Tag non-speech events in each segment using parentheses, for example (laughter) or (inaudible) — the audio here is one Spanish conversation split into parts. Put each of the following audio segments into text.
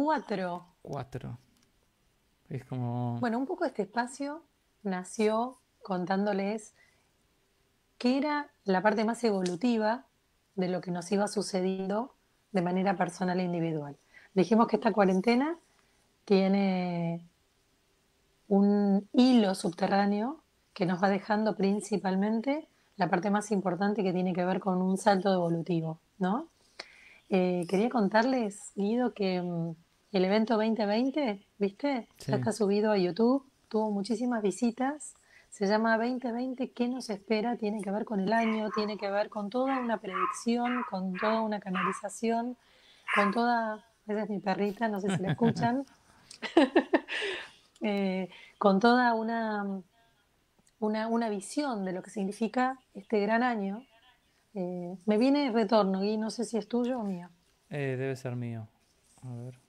Cuatro. Cuatro. Es como... Bueno, un poco este espacio nació contándoles qué era la parte más evolutiva de lo que nos iba sucediendo de manera personal e individual. Dijimos que esta cuarentena tiene un hilo subterráneo que nos va dejando principalmente la parte más importante que tiene que ver con un salto evolutivo, ¿no? Eh, quería contarles, Guido, que mm, el evento 2020, ¿viste? Ya está subido a YouTube, tuvo muchísimas visitas. Se llama 2020, ¿qué nos espera? Tiene que ver con el año, tiene que ver con toda una predicción, con toda una canalización, con toda, esa es mi perrita, no sé si la escuchan, (laughs) eh, con toda una, una, una, visión de lo que significa este gran año. Eh, me viene retorno, y no sé si es tuyo o mío. Eh, debe ser mío. A ver.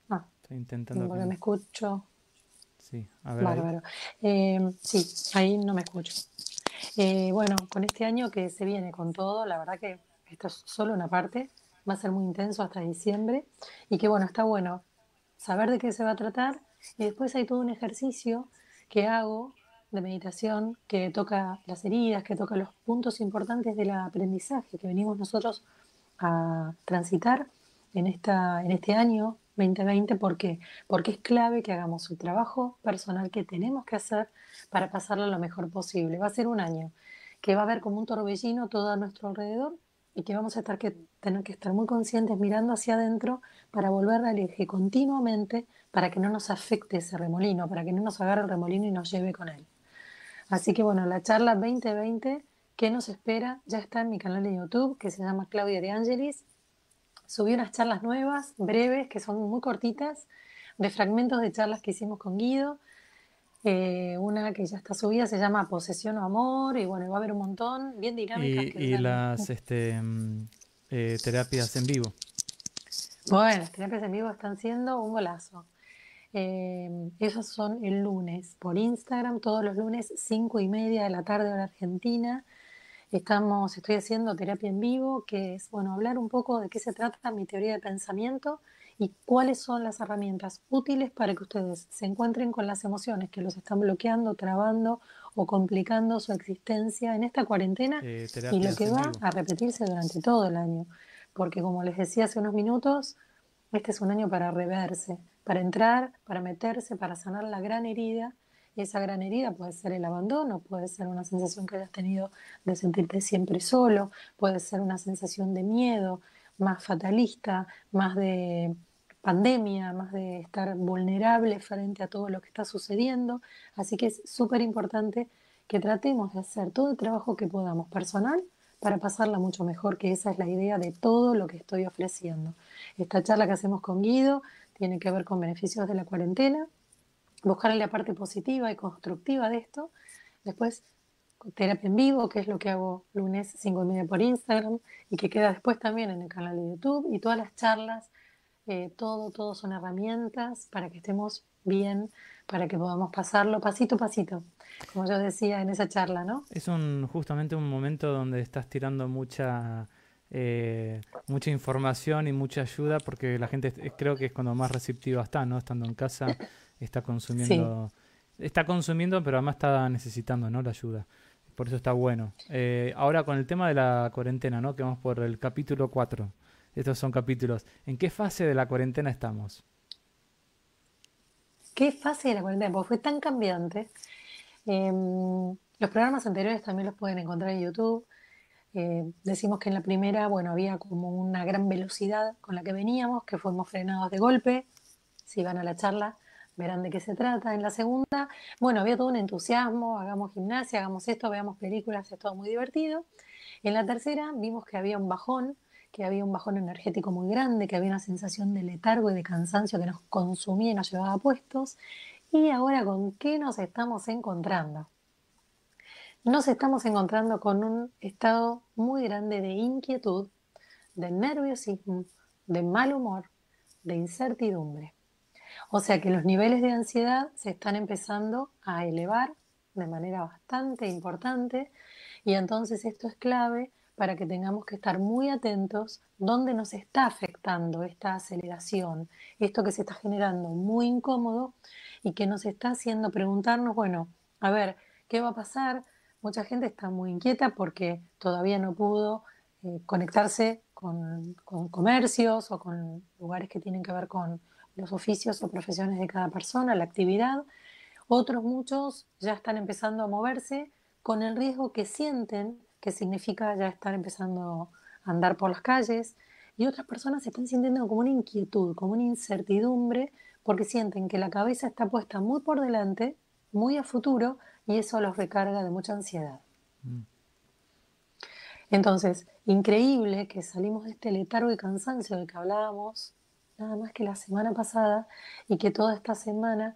Estoy intentando. Porque me escucho. Sí, a ver. Bárbaro. Eh, sí, ahí no me escucho. Eh, bueno, con este año que se viene con todo, la verdad que esto es solo una parte, va a ser muy intenso hasta diciembre y que bueno, está bueno saber de qué se va a tratar y después hay todo un ejercicio que hago de meditación que toca las heridas, que toca los puntos importantes del aprendizaje que venimos nosotros a transitar en, esta, en este año 2020. ¿Por qué? Porque es clave que hagamos el trabajo personal que tenemos que hacer para pasarlo lo mejor posible. Va a ser un año que va a haber como un torbellino todo a nuestro alrededor y que vamos a estar que, tener que estar muy conscientes mirando hacia adentro para volver al eje continuamente para que no nos afecte ese remolino, para que no nos agarre el remolino y nos lleve con él. Así que bueno, la charla 2020, ¿qué nos espera? Ya está en mi canal de YouTube que se llama Claudia de Angelis subí unas charlas nuevas, breves, que son muy cortitas, de fragmentos de charlas que hicimos con Guido. Eh, una que ya está subida se llama Posesión o Amor, y bueno, va a haber un montón, bien dinámicas. Y, las este, mm, eh, terapias en vivo. Bueno, las terapias en vivo están siendo un golazo. Eh, esos son el lunes por Instagram, todos los lunes, cinco y media de la tarde hora argentina. Estamos, estoy haciendo terapia en vivo, que es, bueno, hablar un poco de qué se trata mi teoría de pensamiento y cuáles son las herramientas útiles para que ustedes se encuentren con las emociones que los están bloqueando, trabando o complicando su existencia en esta cuarentena eh, y lo que va a repetirse durante todo el año. Porque como les decía hace unos minutos, este es un año para reverse, para entrar, para meterse, para sanar la gran herida esa gran herida puede ser el abandono, puede ser una sensación que hayas tenido de sentirte siempre solo, puede ser una sensación de miedo, más fatalista, más de pandemia, más de estar vulnerable frente a todo lo que está sucediendo. Así que es súper importante que tratemos de hacer todo el trabajo que podamos personal para pasarla mucho mejor, que esa es la idea de todo lo que estoy ofreciendo. Esta charla que hacemos con Guido tiene que ver con beneficios de la cuarentena, buscar la parte positiva y constructiva de esto. Después, terapia en vivo, que es lo que hago lunes 5 y media por Instagram y que queda después también en el canal de YouTube. Y todas las charlas, eh, todo, todo son herramientas para que estemos bien, para que podamos pasarlo pasito a pasito, como yo decía en esa charla, ¿no? Es un, justamente un momento donde estás tirando mucha... Eh, mucha información y mucha ayuda porque la gente creo que es cuando más receptiva está, ¿no? Estando en casa está consumiendo, está consumiendo, pero además está necesitando, ¿no? La ayuda. Por eso está bueno. Eh, ahora con el tema de la cuarentena, ¿no? Que vamos por el capítulo 4. Estos son capítulos. ¿En qué fase de la cuarentena estamos? ¿Qué fase de la cuarentena? Porque fue tan cambiante. Em, los programas anteriores también los pueden encontrar en YouTube. Eh, decimos que en la primera, bueno, había como una gran velocidad con la que veníamos, que fuimos frenados de golpe. Si van a la charla, verán de qué se trata. En la segunda, bueno, había todo un entusiasmo, hagamos gimnasia, hagamos esto, veamos películas, es todo muy divertido. En la tercera vimos que había un bajón, que había un bajón energético muy grande, que había una sensación de letargo y de cansancio que nos consumía y nos llevaba a puestos. Y ahora, ¿con qué nos estamos encontrando? Nos estamos encontrando con un estado muy grande de inquietud, de nerviosismo, de mal humor, de incertidumbre. O sea que los niveles de ansiedad se están empezando a elevar de manera bastante importante y entonces esto es clave para que tengamos que estar muy atentos dónde nos está afectando esta aceleración, esto que se está generando muy incómodo y que nos está haciendo preguntarnos, bueno, a ver, ¿qué va a pasar? Mucha gente está muy inquieta porque todavía no pudo eh, conectarse con, comercios o con lugares que tienen que ver con los oficios o profesiones de cada persona, la actividad. Otros muchos ya están empezando a moverse con el riesgo que sienten, que significa ya estar empezando a andar por las calles. Y otras personas se están sintiendo como una inquietud, como una incertidumbre, porque sienten que la cabeza está puesta muy por delante, muy a futuro, y eso los recarga de mucha ansiedad. Mm. Entonces, increíble que salimos de este letargo y cansancio del que hablábamos nada más que la semana pasada y que toda esta semana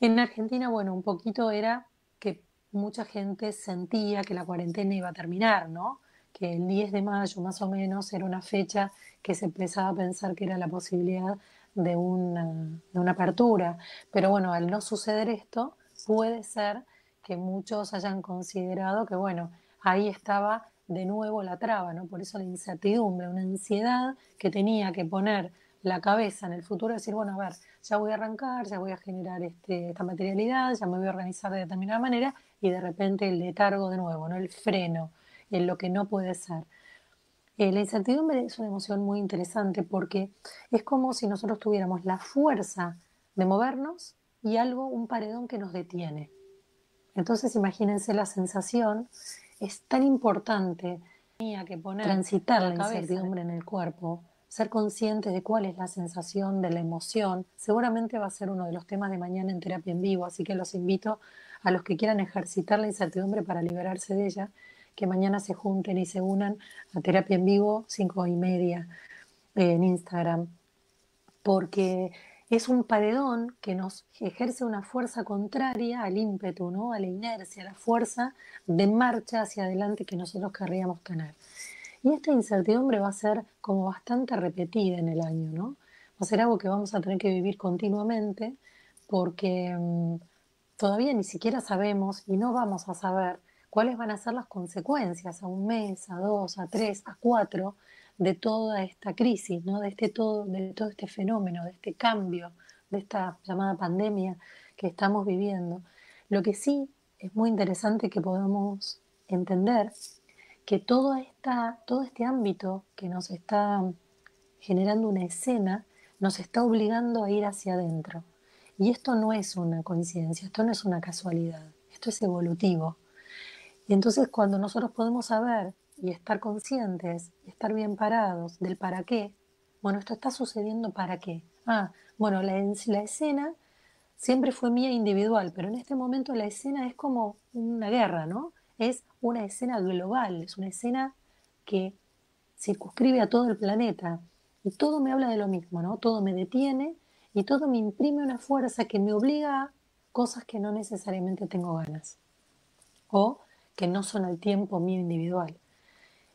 en Argentina, bueno, un poquito era que mucha gente sentía que la cuarentena iba a terminar, ¿no? Que el 10 de mayo más o menos era una fecha que se empezaba a pensar que era la posibilidad de una, de una apertura. Pero bueno, al no suceder esto, puede ser que muchos hayan considerado que, bueno, ahí estaba de nuevo la traba, ¿no? Por eso la incertidumbre, una ansiedad que tenía que poner la cabeza en el futuro decir, bueno, a ver, ya voy a arrancar, ya voy a generar este, esta materialidad, ya me voy a organizar de determinada manera y de repente el letargo de nuevo, ¿no? El freno, en lo que no puede ser. Eh, la incertidumbre es una emoción muy interesante porque es como si nosotros tuviéramos la fuerza de movernos y algo, un paredón que nos detiene. Entonces imagínense la sensación es tan importante que poner, transitar la, incertidumbre en el cuerpo, ser consciente de cuál es la sensación de la emoción. Seguramente va a ser uno de los temas de mañana en terapia en vivo, así que los invito a los que quieran ejercitar la incertidumbre para liberarse de ella, que mañana se junten y se unan a terapia en vivo, cinco y media en Instagram, porque es un paredón que nos ejerce una fuerza contraria al ímpetu, ¿no? a la inercia, a la fuerza de marcha hacia adelante que nosotros querríamos tener. Y esta incertidumbre va a ser como bastante repetida en el año, ¿no? Va a ser algo que vamos a tener que vivir continuamente porque mm, todavía ni siquiera sabemos y no vamos a saber cuáles van a ser las consecuencias a un mes, a dos, a tres, a cuatro de toda esta crisis, ¿no? de, este todo, de todo este fenómeno, de este cambio, de esta llamada pandemia que estamos viviendo. Lo que sí es muy interesante que podamos entender que todo, esta, todo este ámbito que nos está generando una escena nos está obligando a ir hacia adentro. Y esto no es una coincidencia, esto no es una casualidad, esto es evolutivo. Y entonces cuando nosotros podemos saber y estar conscientes y estar bien parados del para qué. Bueno, esto está sucediendo para qué. Ah, bueno, la, la escena siempre fue mía individual, pero en este momento la escena es como una guerra, ¿no? Es una escena global, es una escena que circunscribe a todo el planeta y todo me habla de lo mismo, ¿no? Todo me detiene y todo me imprime una fuerza que me obliga a cosas que no necesariamente tengo ganas o que no son al tiempo mío individual.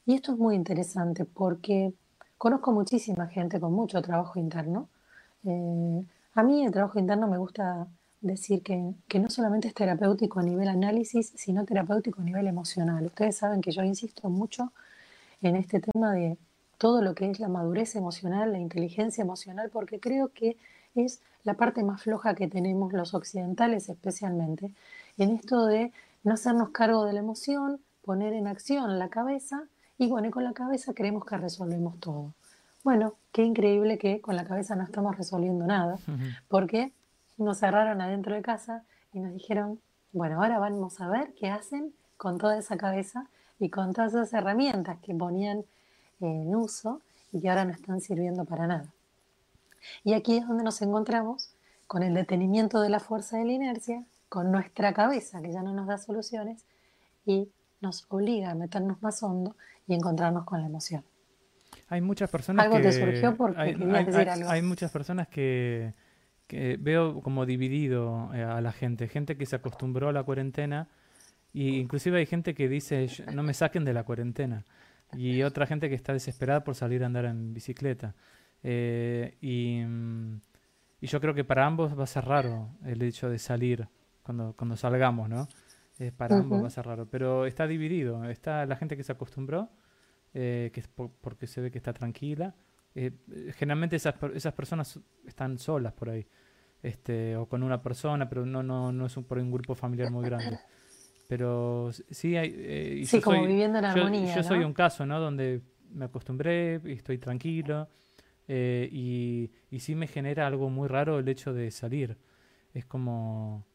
Y esto es muy interesante porque conozco muchísima gente con mucho trabajo interno. Eh, a mí el trabajo interno me gusta decir que, que, no solamente es terapéutico a nivel análisis, sino terapéutico a nivel emocional. Ustedes saben que yo insisto mucho en este tema de todo lo que es la madurez emocional, la inteligencia emocional, porque creo que es la parte más floja que tenemos los occidentales especialmente, en esto de no hacernos cargo de la emoción, poner en acción la cabeza y bueno, y con la cabeza creemos que resolvemos todo. Bueno, qué increíble que con la cabeza no estamos resolviendo nada, porque nos cerraron adentro de casa y nos dijeron, bueno, ahora vamos a ver qué hacen con toda esa cabeza y con todas esas herramientas que ponían en uso y que ahora no están sirviendo para nada. Y aquí es donde nos encontramos con el detenimiento de la fuerza de la inercia, con nuestra cabeza que ya no nos da soluciones y nos obliga a meternos más hondo y encontrarnos con la emoción. Hay muchas personas algo que... te surgió porque hay, querías decir algo. Hay muchas personas que, veo como dividido eh, a la gente. Gente que se acostumbró a la cuarentena y inclusive hay gente que dice no me saquen de la cuarentena. Y otra gente que está desesperada por salir a andar en bicicleta. Eh, y, y, yo creo que para ambos va a ser raro el hecho de salir cuando, cuando salgamos, ¿no? para ambos va a ser raro. Pero está dividido. Está la gente que se acostumbró eh, que es porque se ve que está tranquila. Eh, generalmente esas, esas personas están solas por ahí, este, o con una persona, pero no, no, no es un, por un grupo familiar muy grande. Pero sí, hay, eh, sí, como viviendo en armonía. Yo, soy un caso, ¿no? Donde me acostumbré y estoy tranquilo. Eh, y, y sí me genera algo muy raro el hecho de salir. Es como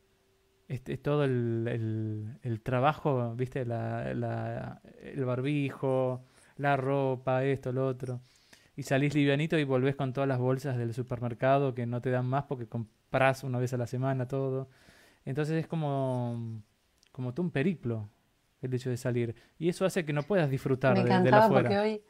este, todo el, el, trabajo, ¿viste? La, la, el barbijo, la ropa, esto, lo otro. Y salís livianito y volvés con todas las bolsas del supermercado que no te dan más porque compras una vez a la semana todo. Entonces es como como todo un periplo el hecho de salir. Y eso hace que no puedas disfrutar Me de, encantaba porque hoy...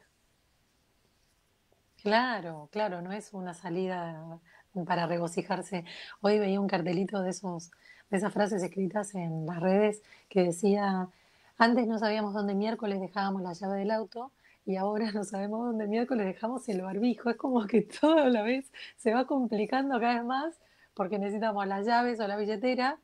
Claro, claro, no es una salida para regocijarse. Hoy veía un cartelito de esos, de esas frases escritas en las redes que decía, antes no sabíamos dónde miércoles dejábamos la llave del auto y ahora no sabemos dónde miércoles dejamos el barbijo. Es como que (laughs) todo a la vez se va complicando cada vez más porque necesitamos las llaves o la billetera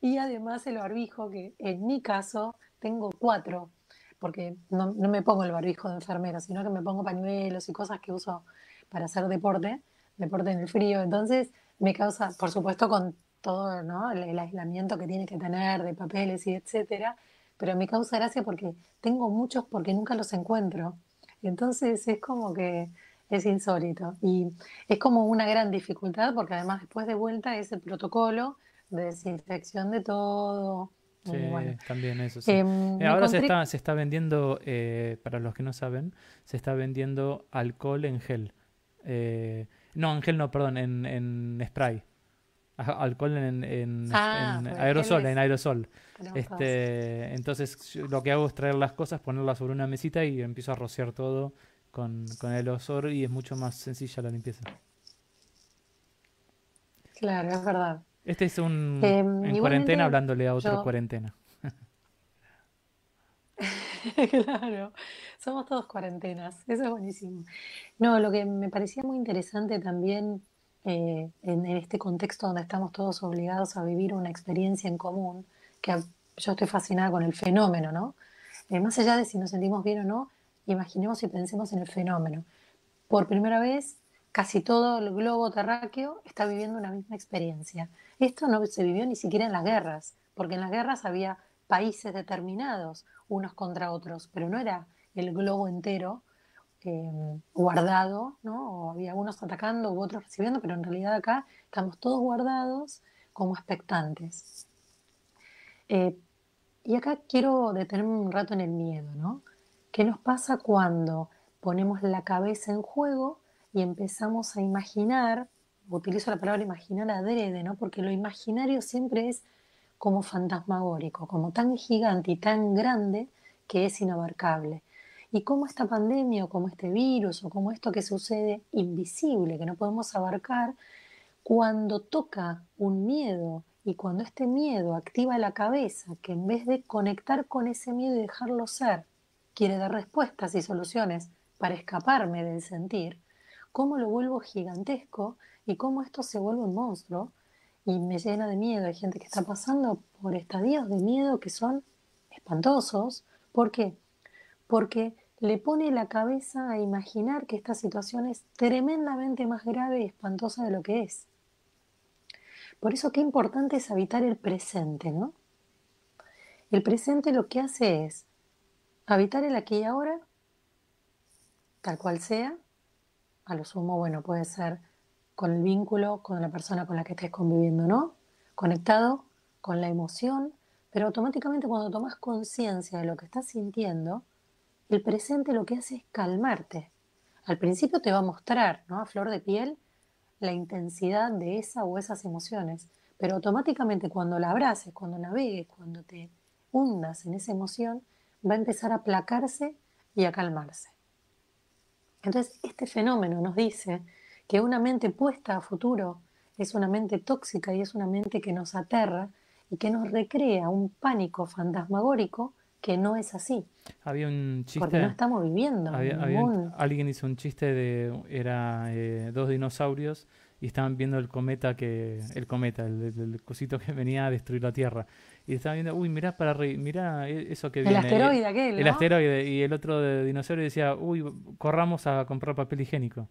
y además el barbijo, que en mi caso tengo cuatro, porque no, no, me pongo el barbijo de enfermera, sino que me pongo pañuelos y cosas que uso para hacer deporte, deporte en el frío. Entonces me causa, por supuesto, con todo ¿no? el, el aislamiento que tiene que tener de papeles y etcétera, pero me causa gracia porque tengo muchos porque nunca los encuentro. Entonces es como que es insólito y es como una gran dificultad porque además después de vuelta es el protocolo de desinfección de todo. Sí, también eso. Em, eh, ahora se, está, se está vendiendo, eh, para los que no saben, se está vendiendo alcohol en gel. Eh, no, en gel no, perdón, en, en spray. Alcohol en, en, ah, aerosol, en aerosol. Este, entonces lo que hago es traer las cosas, ponerlas sobre una mesita y empiezo a rociar todo con, con el aerosol y es mucho más sencilla la limpieza. Claro, es verdad. Este es un em, en cuarentena hablándole a otro cuarentena. (laughs) claro, somos todos cuarentenas, eso es buenísimo. No, lo que me parecía muy interesante también eh, en, este contexto donde estamos todos obligados a vivir una experiencia en común, que yo estoy fascinada con el fenómeno, ¿no? Eh, más allá de si nos sentimos bien o no, imaginemos y pensemos en el fenómeno. Por primera vez, casi todo el globo terráqueo está viviendo una misma experiencia. Esto no se vivió ni siquiera en las guerras, porque en las guerras había países determinados unos contra otros, pero no era el globo entero eh, guardado, ¿no? Había unos atacando u otros recibiendo, pero en realidad acá estamos todos guardados como expectantes. Eh, y acá quiero detenerme un rato en el miedo, ¿no? ¿Qué nos pasa cuando ponemos la cabeza en juego y empezamos a imaginar utilizo la palabra imaginar adrede, ¿no? Porque lo imaginario siempre es como fantasmagórico, como tan gigante y tan grande que es inabarcable. Y como esta pandemia o como este virus o como esto que sucede invisible, que no podemos abarcar, cuando toca un miedo y cuando este miedo activa la cabeza, que en vez de conectar con ese miedo y dejarlo ser, quiere dar respuestas y soluciones para escaparme del sentir, ¿cómo lo vuelvo gigantesco y cómo esto se vuelve un monstruo y me llena de miedo. Hay gente que está pasando por estadios de miedo que son espantosos. ¿Por qué? Porque le pone la cabeza a imaginar que esta situación es tremendamente más grave y espantosa de lo que es. Por eso qué importante es habitar el presente, ¿no? El presente lo que hace es habitar el aquí y ahora, tal cual sea. A lo sumo, bueno, puede ser con el vínculo con la persona con la que estés conviviendo, ¿no? Conectado con la emoción, pero automáticamente cuando tomas conciencia de lo que estás sintiendo, el presente lo que hace es calmarte. Al principio te va a mostrar, ¿no? A flor de piel, la intensidad de esa o esas emociones, pero automáticamente cuando la abraces, cuando navegues, cuando te hundas en esa emoción, va a empezar a aplacarse y a calmarse. Entonces, este fenómeno nos dice que una mente puesta a futuro es una mente tóxica y es una mente que nos aterra y que nos recrea un pánico fantasmagórico que no es así. Había un chiste. Porque no estamos viviendo. alguien hizo un chiste de. Era eh, dos dinosaurios y estaban viendo el cometa que el cometa el, cosito que venía a destruir la Tierra y estaban viendo uy mira para mira e, eso que viene el asteroide aquel ¿no? el asteroide y el otro de dinosaurio decía uy corramos a comprar papel higiénico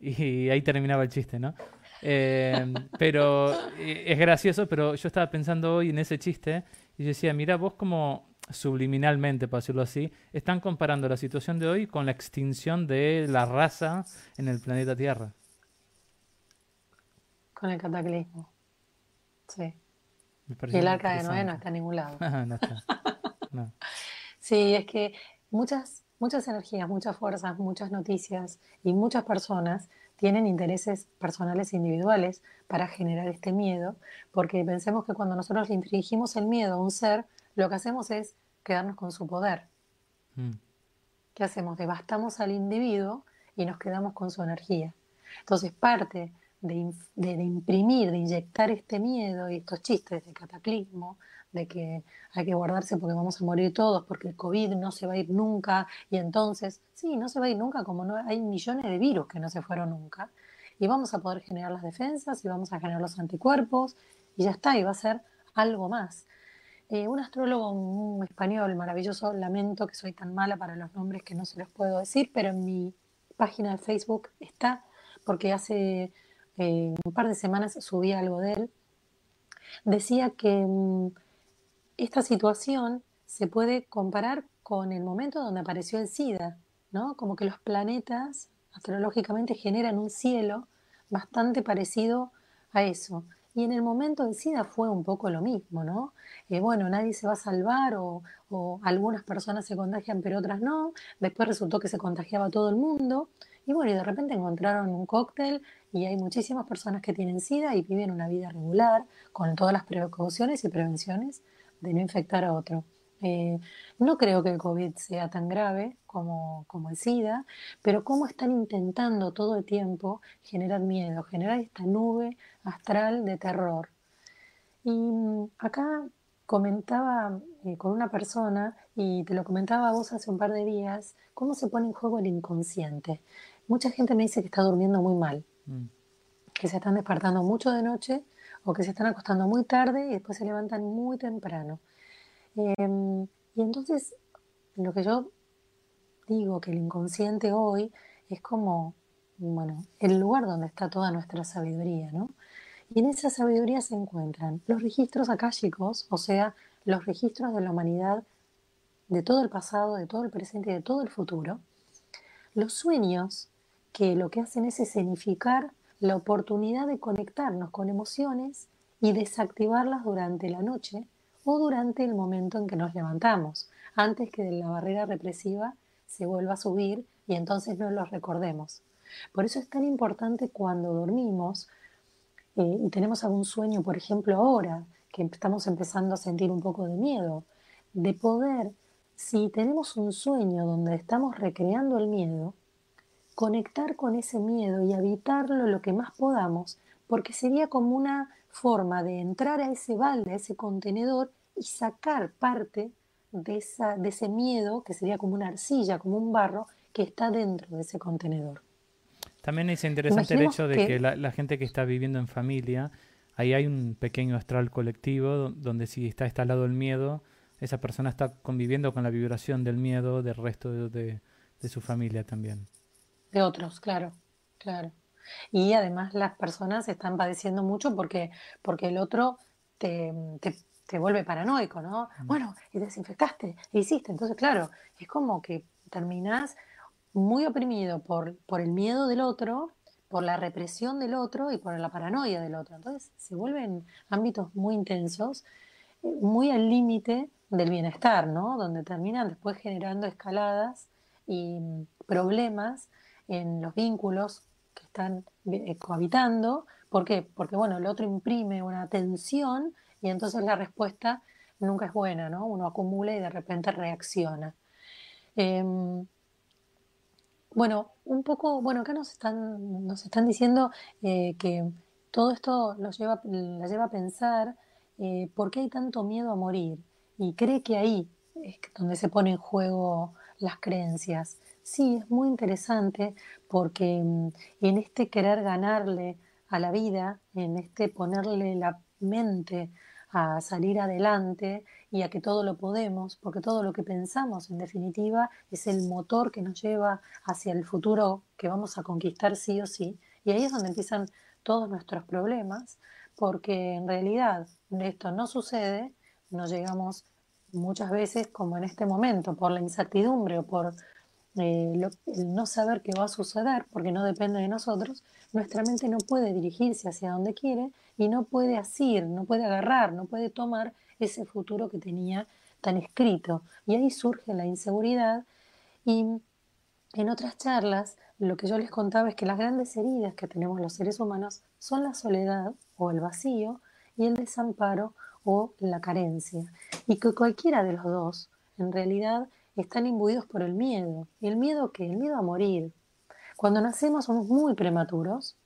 y ahí terminaba el chiste no eh, pero eh, es gracioso pero yo estaba pensando hoy en ese chiste y decía mira vos como subliminalmente, para decirlo así, están comparando la situación de hoy con la extinción de la raza en el planeta Tierra. Con el cataclismo. Sí. Y el arca de Noé no está en ningún lado. (laughs) no está. (laughs) Sí, es que muchas, muchas energías, muchas fuerzas, muchas noticias y muchas personas tienen intereses personales e individuales para generar este miedo, porque pensemos que cuando nosotros le infringimos el miedo a un ser, lo que hacemos es quedarnos con su poder. Mm. ¿Qué hacemos? Devastamos al individuo y nos quedamos con su energía. Entonces, parte de, imprimir, de inyectar este miedo y estos chistes de cataclismo, de que hay que guardarse porque vamos a morir todos, porque el COVID no se va a ir nunca, y entonces, sí, no se va a ir nunca, como no hay millones de virus que no se fueron nunca, y vamos a poder generar las defensas, y vamos a generar los anticuerpos, y ya está, y va a ser algo más. Eh, un astrólogo español maravilloso, lamento que soy tan mala para los nombres que no se los puedo decir, pero en mi página de Facebook está, porque hace un par de semanas subí algo de él, decía que mm, esta situación se puede comparar con el momento donde apareció el SIDA, ¿no? Como que los planetas astrológicamente generan un cielo bastante parecido a eso. Y en el momento del SIDA fue un poco lo mismo, ¿no? Eh, bueno, nadie se va a salvar o, o, algunas personas se contagian pero otras no. Después resultó que se contagiaba todo el mundo. Y bueno, y de repente encontraron un cóctel y hay muchísimas personas que tienen SIDA y viven una vida regular con todas las precauciones y prevenciones de no infectar a otro. Eh, no creo que el COVID sea tan grave como, como el SIDA, pero cómo están intentando todo el tiempo generar miedo, generar esta nube astral de terror. Y mm, acá comentaba eh, con una persona, y te lo comentaba vos hace un par de días, cómo se pone en juego el inconsciente. Mucha gente me dice que está durmiendo muy mal, mm. que se están despertando mucho de noche o que se están acostando muy tarde y después se levantan muy temprano. Em, y entonces, lo que yo digo que el inconsciente hoy es como, bueno, el lugar donde está toda nuestra sabiduría, ¿no? Y en esa sabiduría se encuentran los registros akáshicos, o sea, los registros de la humanidad de todo el pasado, de todo el presente y de todo el futuro, los sueños, que lo que hacen es escenificar la oportunidad de conectarnos con emociones y desactivarlas durante la noche o durante el momento en que nos levantamos, antes que la barrera represiva se vuelva a subir y entonces no los recordemos. Por eso es tan importante cuando dormimos eh, y tenemos algún sueño, por ejemplo ahora, que estamos empezando a sentir un poco de miedo, de poder, si tenemos un sueño donde estamos recreando el miedo, conectar con ese miedo y habitarlo lo que más podamos, porque sería como una forma de entrar a ese balde, a ese contenedor y sacar parte de, esa, de ese miedo, que sería como una arcilla, como un barro, que está dentro de ese contenedor. También es interesante el hecho de que, la, gente que está viviendo en familia, ahí hay un pequeño astral colectivo donde si está instalado el miedo, esa persona está conviviendo con la vibración del miedo del resto de su familia también. De otros, claro, claro. Y además las personas están padeciendo mucho porque, porque el otro te, te, vuelve paranoico, ¿no? Mm. Bueno, y desinfectaste, e hiciste. Entonces, claro, es como que terminás muy oprimido por, por el miedo del otro, por la represión del otro y por la paranoia del otro. Entonces se vuelven ámbitos muy intensos, eh, muy al límite del bienestar, ¿no? Donde terminan después generando escaladas y problemas en los vínculos que están eh, cohabitando. ¿Por qué? Porque bueno, el otro imprime una tensión y entonces la respuesta nunca es buena, ¿no? Uno acumula y de repente reacciona. Em, bueno, un poco, bueno, acá nos están, nos están diciendo eh, que todo esto los lleva, la lleva a pensar eh, por qué hay tanto miedo a morir. Y cree que ahí es donde se pone en juego las creencias. Sí, es muy interesante porque mm, en este querer ganarle a la vida, en este ponerle la mente a salir adelante y a que todo lo podemos, porque todo lo que pensamos en definitiva es el motor que nos lleva hacia el futuro que vamos a conquistar sí o sí. Y ahí es donde empiezan todos nuestros problemas, porque en realidad esto no sucede, no llegamos muchas veces como en este momento, por la incertidumbre o por eh, el no saber qué va a suceder, porque no depende de nosotros, nuestra mente no puede dirigirse hacia donde quiere y no puede asir, no puede agarrar, no puede tomar ese futuro que tenía tan escrito. Y ahí surge la inseguridad y en otras charlas lo que yo les contaba es que las grandes heridas que tenemos los seres humanos son la soledad o el vacío y el desamparo o la carencia. Y que cualquiera de los dos, en realidad, están imbuidos por el miedo. ¿Y el miedo qué? El miedo a morir. Cuando nacemos somos muy prematuros,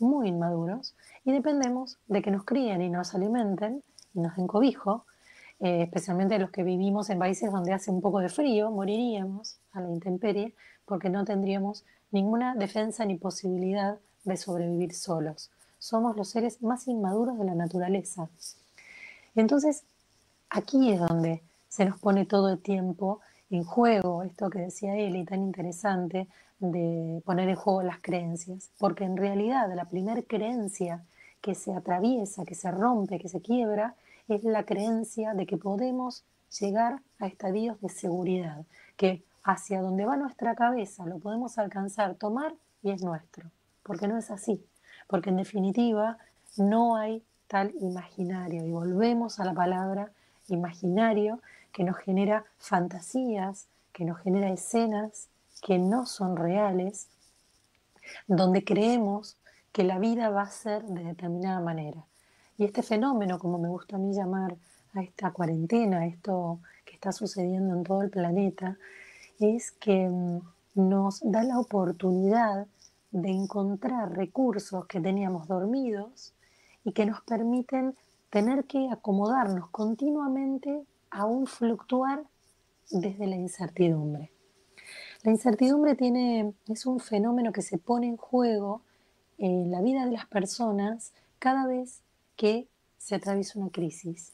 muy inmaduros, y dependemos de que nos críen y nos alimenten nos den cobijo, eh, especialmente los que vivimos en países donde hace un poco de frío, moriríamos a la intemperie porque no tendríamos ninguna defensa ni posibilidad de sobrevivir solos. Somos los seres más inmaduros de la naturaleza. Entonces, aquí es donde se nos pone todo el tiempo en juego, esto que decía Eli, tan interesante, de poner en juego las creencias, porque en realidad la primera creencia que se atraviesa, que se rompe, que se quiebra, es la creencia de que podemos llegar a estadios de seguridad, que hacia donde va nuestra cabeza lo podemos alcanzar, tomar y es nuestro, porque no es así, porque en definitiva no hay tal imaginario y volvemos a la palabra imaginario que nos genera fantasías, que nos genera escenas que no son reales, donde creemos que la vida va a ser de determinada manera. Y este fenómeno, como me gusta a mí llamar a esta cuarentena, esto que está sucediendo en todo el planeta, es que mm, nos da la oportunidad de encontrar recursos que teníamos dormidos y que nos permiten tener que acomodarnos continuamente a un fluctuar desde la incertidumbre. La incertidumbre tiene, es un fenómeno que se pone en juego en la vida de las personas cada vez que se atraviesa una crisis.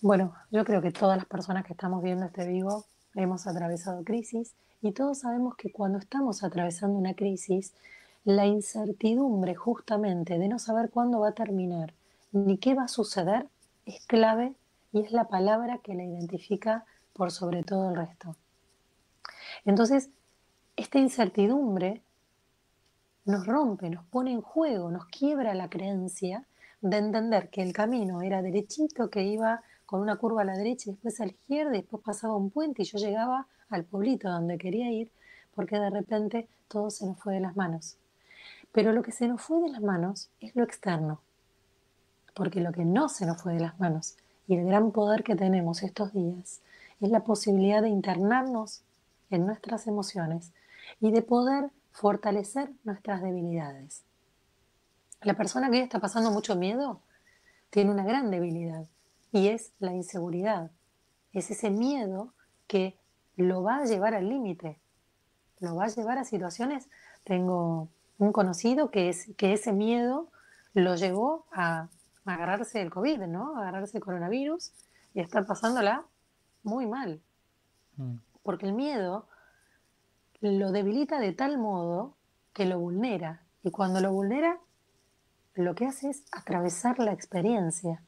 Bueno, yo creo que todas las personas que estamos viendo este vivo hemos atravesado crisis y todos sabemos que cuando estamos atravesando una crisis, la incertidumbre justamente de no saber cuándo va a terminar ni qué va a suceder es clave y es la palabra que la identifica por sobre todo el resto. Entonces, esta incertidumbre nos rompe, nos pone en juego, nos quiebra la creencia de entender que el camino era derechito, que iba con una curva a la derecha y después a la izquierda, y después pasaba un puente y yo llegaba al pueblito donde quería ir, porque de repente todo se nos fue de las manos. Pero lo que se nos fue de las manos es lo externo, porque lo que no se nos fue de las manos y el gran poder que tenemos estos días es la posibilidad de internarnos en nuestras emociones y de poder fortalecer nuestras debilidades. La persona que está pasando mucho miedo tiene una gran debilidad y es la inseguridad. Es ese miedo que lo va a llevar al límite, lo va a llevar a situaciones. Tengo un conocido que, es, que ese miedo lo llevó a agarrarse del COVID, ¿no? agarrarse el coronavirus y estar pasándola muy mal. Mm. Porque el miedo lo debilita de tal modo que lo vulnera. Y cuando lo vulnera, lo que hace es atravesar la experiencia.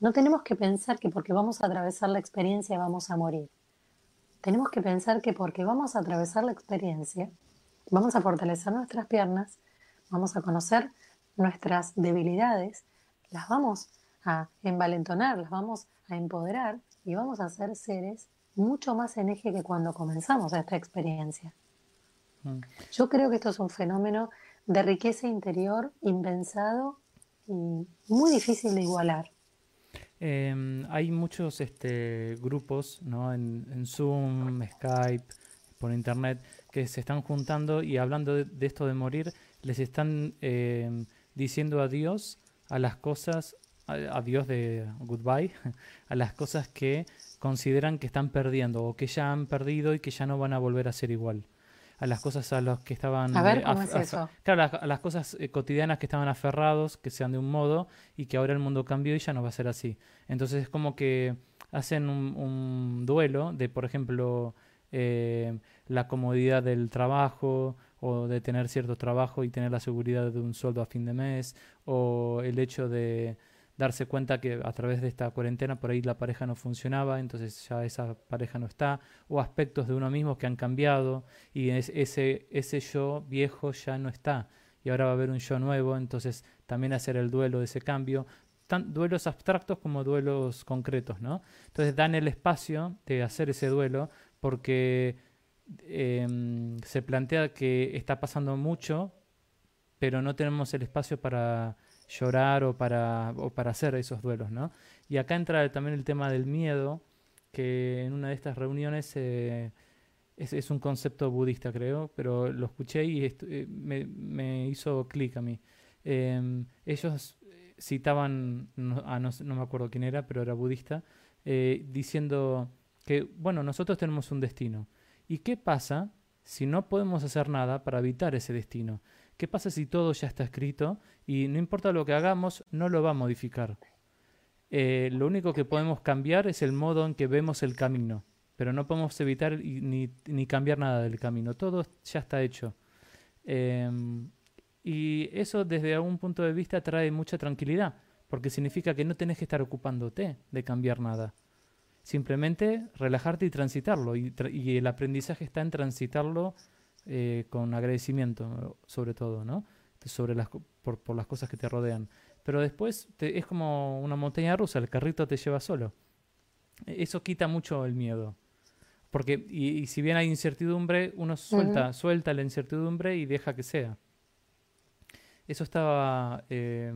No tenemos que pensar que porque vamos a atravesar la experiencia vamos a morir. Tenemos que pensar que porque vamos a atravesar la experiencia, vamos a fortalecer nuestras piernas, vamos a conocer nuestras debilidades, las vamos a envalentonar, las vamos a empoderar y vamos a ser seres mucho más en eje que cuando comenzamos esta experiencia. Mm. Yo creo que esto es un fenómeno de riqueza interior impensado y muy difícil de igualar. Em, hay muchos este, grupos ¿no? en, Zoom, Skype, por internet, que se están juntando y hablando de, esto de morir, les están em, diciendo adiós a las cosas, adiós de goodbye, (laughs) a las cosas que consideran que están perdiendo o que ya han perdido y que ya no van a volver a ser igual. A las cosas a las que estaban... A ver, eh, ¿cómo es eso? Claro, a las cosas eh, cotidianas que estaban aferrados, que sean de un modo, y que ahora el mundo cambió y ya no va a ser así. Entonces es como que hacen un, un duelo de, por ejemplo, eh, la comodidad del trabajo o de tener cierto trabajo y tener la seguridad de un sueldo a fin de mes, o el hecho de darse cuenta que a través de esta cuarentena por ahí la pareja no funcionaba, entonces ya esa pareja no está, o aspectos de uno mismo que han cambiado y es- ese, ese yo viejo ya no está y ahora va a haber un yo nuevo, entonces también hacer el duelo de ese cambio, tan duelos abstractos como duelos concretos, ¿no? Entonces dan el espacio de hacer ese duelo porque em, se plantea que está pasando mucho, pero no tenemos el espacio para llorar o para, o para hacer esos duelos, ¿no? Y acá entra también el tema del miedo, que en una de estas reuniones eh, es, es un concepto budista, creo, pero lo escuché y eh, me, me hizo clic a mí. Em, ellos eh, citaban, no, ah, no no me acuerdo quién era, pero era budista, eh, diciendo que, bueno, nosotros tenemos un destino. ¿Y qué pasa si no podemos hacer nada para evitar ese destino? ¿Qué pasa si todo ya está escrito y no importa lo que hagamos, no lo va a modificar? Eh, lo único que podemos cambiar es el modo en que vemos el camino, pero no podemos evitar ni, ni cambiar nada del camino. Todo ya está hecho. Em, y eso desde algún punto de vista trae mucha tranquilidad, porque significa que no tenés que estar ocupándote de cambiar nada. Simplemente relajarte y transitarlo. Y, tra- y el aprendizaje está en transitarlo eh, con agradecimiento, sobre todo, ¿no? Sobre las, por, por las cosas que te rodean. Pero después te- es como una montaña rusa, el carrito te lleva solo. Eso quita mucho el miedo. Porque, y, y si bien hay incertidumbre, uno suelta, suelta la incertidumbre y deja que sea. Eso estaba, eh,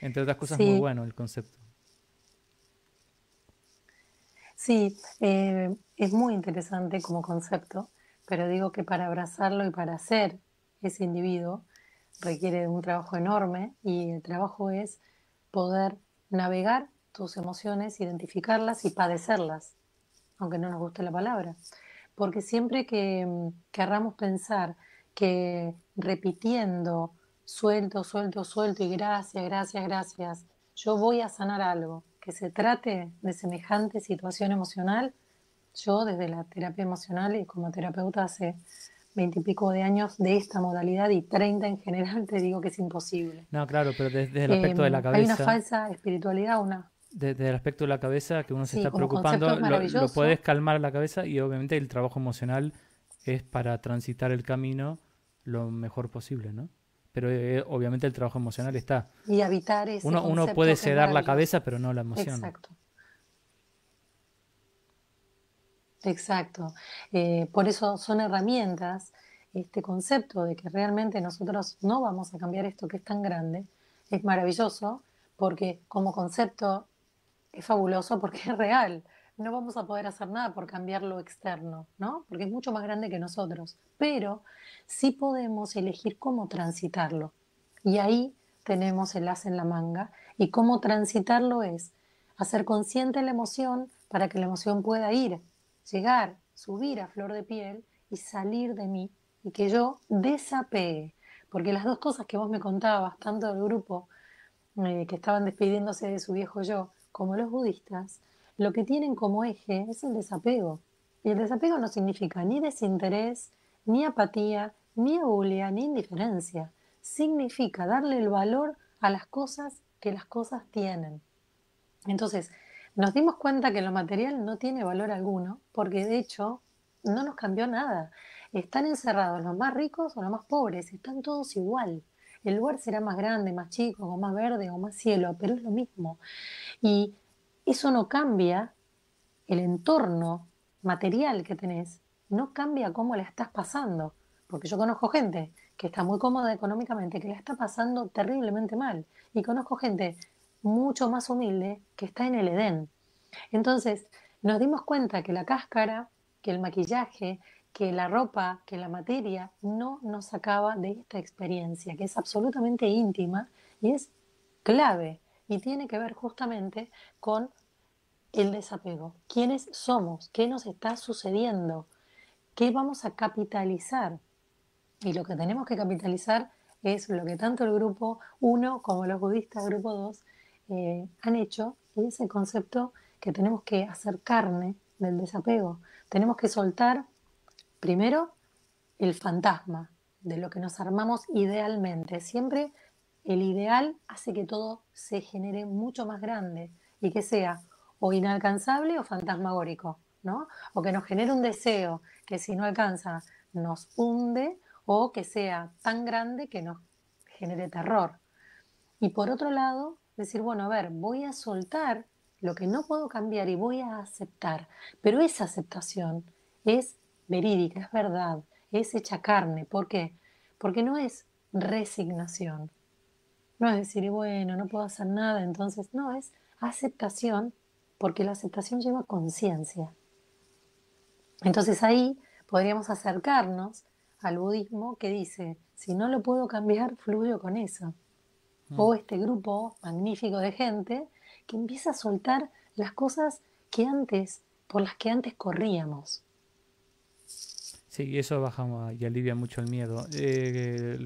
entre otras cosas, muy bueno el concepto. sí, eh, es muy interesante como concepto, pero digo que para abrazarlo y para ser ese individuo requiere un trabajo enorme y el trabajo es poder navegar tus emociones, identificarlas y padecerlas, aunque no nos guste la palabra. Porque siempre que mm, querramos pensar que repitiendo suelto, suelto, suelto y gracias, gracias, gracias, yo voy a sanar algo que se trate de semejante situación emocional, yo desde la terapia emocional y como terapeuta hace veintipico de años de esta modalidad y 30 en general, te digo que es imposible. No, claro, pero desde el aspecto de la Eh, hay una cabeza, falsa espiritualidad, una... desde el aspecto de la cabeza que uno se Sí, está preocupando, es lo, puedes calmar a la cabeza y obviamente el trabajo emocional es para transitar el camino lo mejor posible, ¿no? Pero eh, obviamente el trabajo emocional está. Y habitar ese Uno, uno puede sedar la cabeza, pero no la emoción. Exacto, exacto. Eh, por eso son herramientas, este concepto de que realmente nosotros no vamos a cambiar esto que es tan grande, es maravilloso porque como concepto es fabuloso porque es real. No vamos a poder hacer nada por cambiar lo externo, ¿no? Porque es mucho más grande que nosotros. Pero sí podemos elegir cómo transitarlo. Y ahí tenemos el as en la manga. Y cómo transitarlo es hacer consciente la emoción para que la emoción pueda ir, llegar, subir a flor de piel y salir de mí y que yo desapegue. Porque las dos cosas que vos me contabas, tanto del grupo eh, que estaban despidiéndose de su viejo yo, como los budistas, lo que tienen como eje es el desapego. Y el desapego no significa ni desinterés, ni apatía, ni abulia, ni indiferencia. Significa darle el valor a las cosas que las cosas tienen. Entonces, nos dimos cuenta que lo material no tiene valor alguno, porque de hecho no nos cambió nada. Están encerrados los más ricos o los más pobres, están todos igual. El lugar será más grande, más chico, o más verde o más cielo, pero es lo mismo. Y eso no cambia el entorno material que tenés, no cambia cómo la estás pasando. Porque yo conozco gente que está muy cómoda económicamente, que la está pasando terriblemente mal. Y conozco gente mucho más humilde que está en el Edén. Entonces, nos dimos cuenta que la cáscara, que el maquillaje, que la ropa, que la materia no nos sacaba de esta experiencia, que es absolutamente íntima y es clave y tiene que ver justamente con el desapego. ¿Quiénes somos? ¿Qué nos está sucediendo? ¿Qué vamos a capitalizar Y lo que tenemos que capitalizar es lo que tanto el grupo 1 como los budistas grupo 2 eh, han hecho, ese concepto que tenemos que hacer carne del desapego. Tenemos que soltar primero el fantasma de lo que nos armamos idealmente. Siempre el ideal hace que todo se genere mucho más grande y que sea o inalcanzable o fantasmagórico, ¿no? O que nos genere un deseo que si no alcanza nos hunde o que sea tan grande que nos genere terror. Y por otro lado, decir, bueno, a ver, voy a soltar lo que no puedo cambiar y voy a aceptar, pero esa aceptación es verídica, es verdad, es hecha carne. ¿Por qué? Porque no es resignación. No es decir, bueno, no puedo hacer nada, entonces no, es aceptación, porque la aceptación lleva conciencia. Entonces ahí podríamos acercarnos al budismo que dice, si no lo puedo cambiar, fluyo con eso. Mm. O este grupo magnífico de gente que empieza a soltar las cosas que antes, por las que antes corríamos. Sí, eso baja y alivia mucho el miedo. Eh,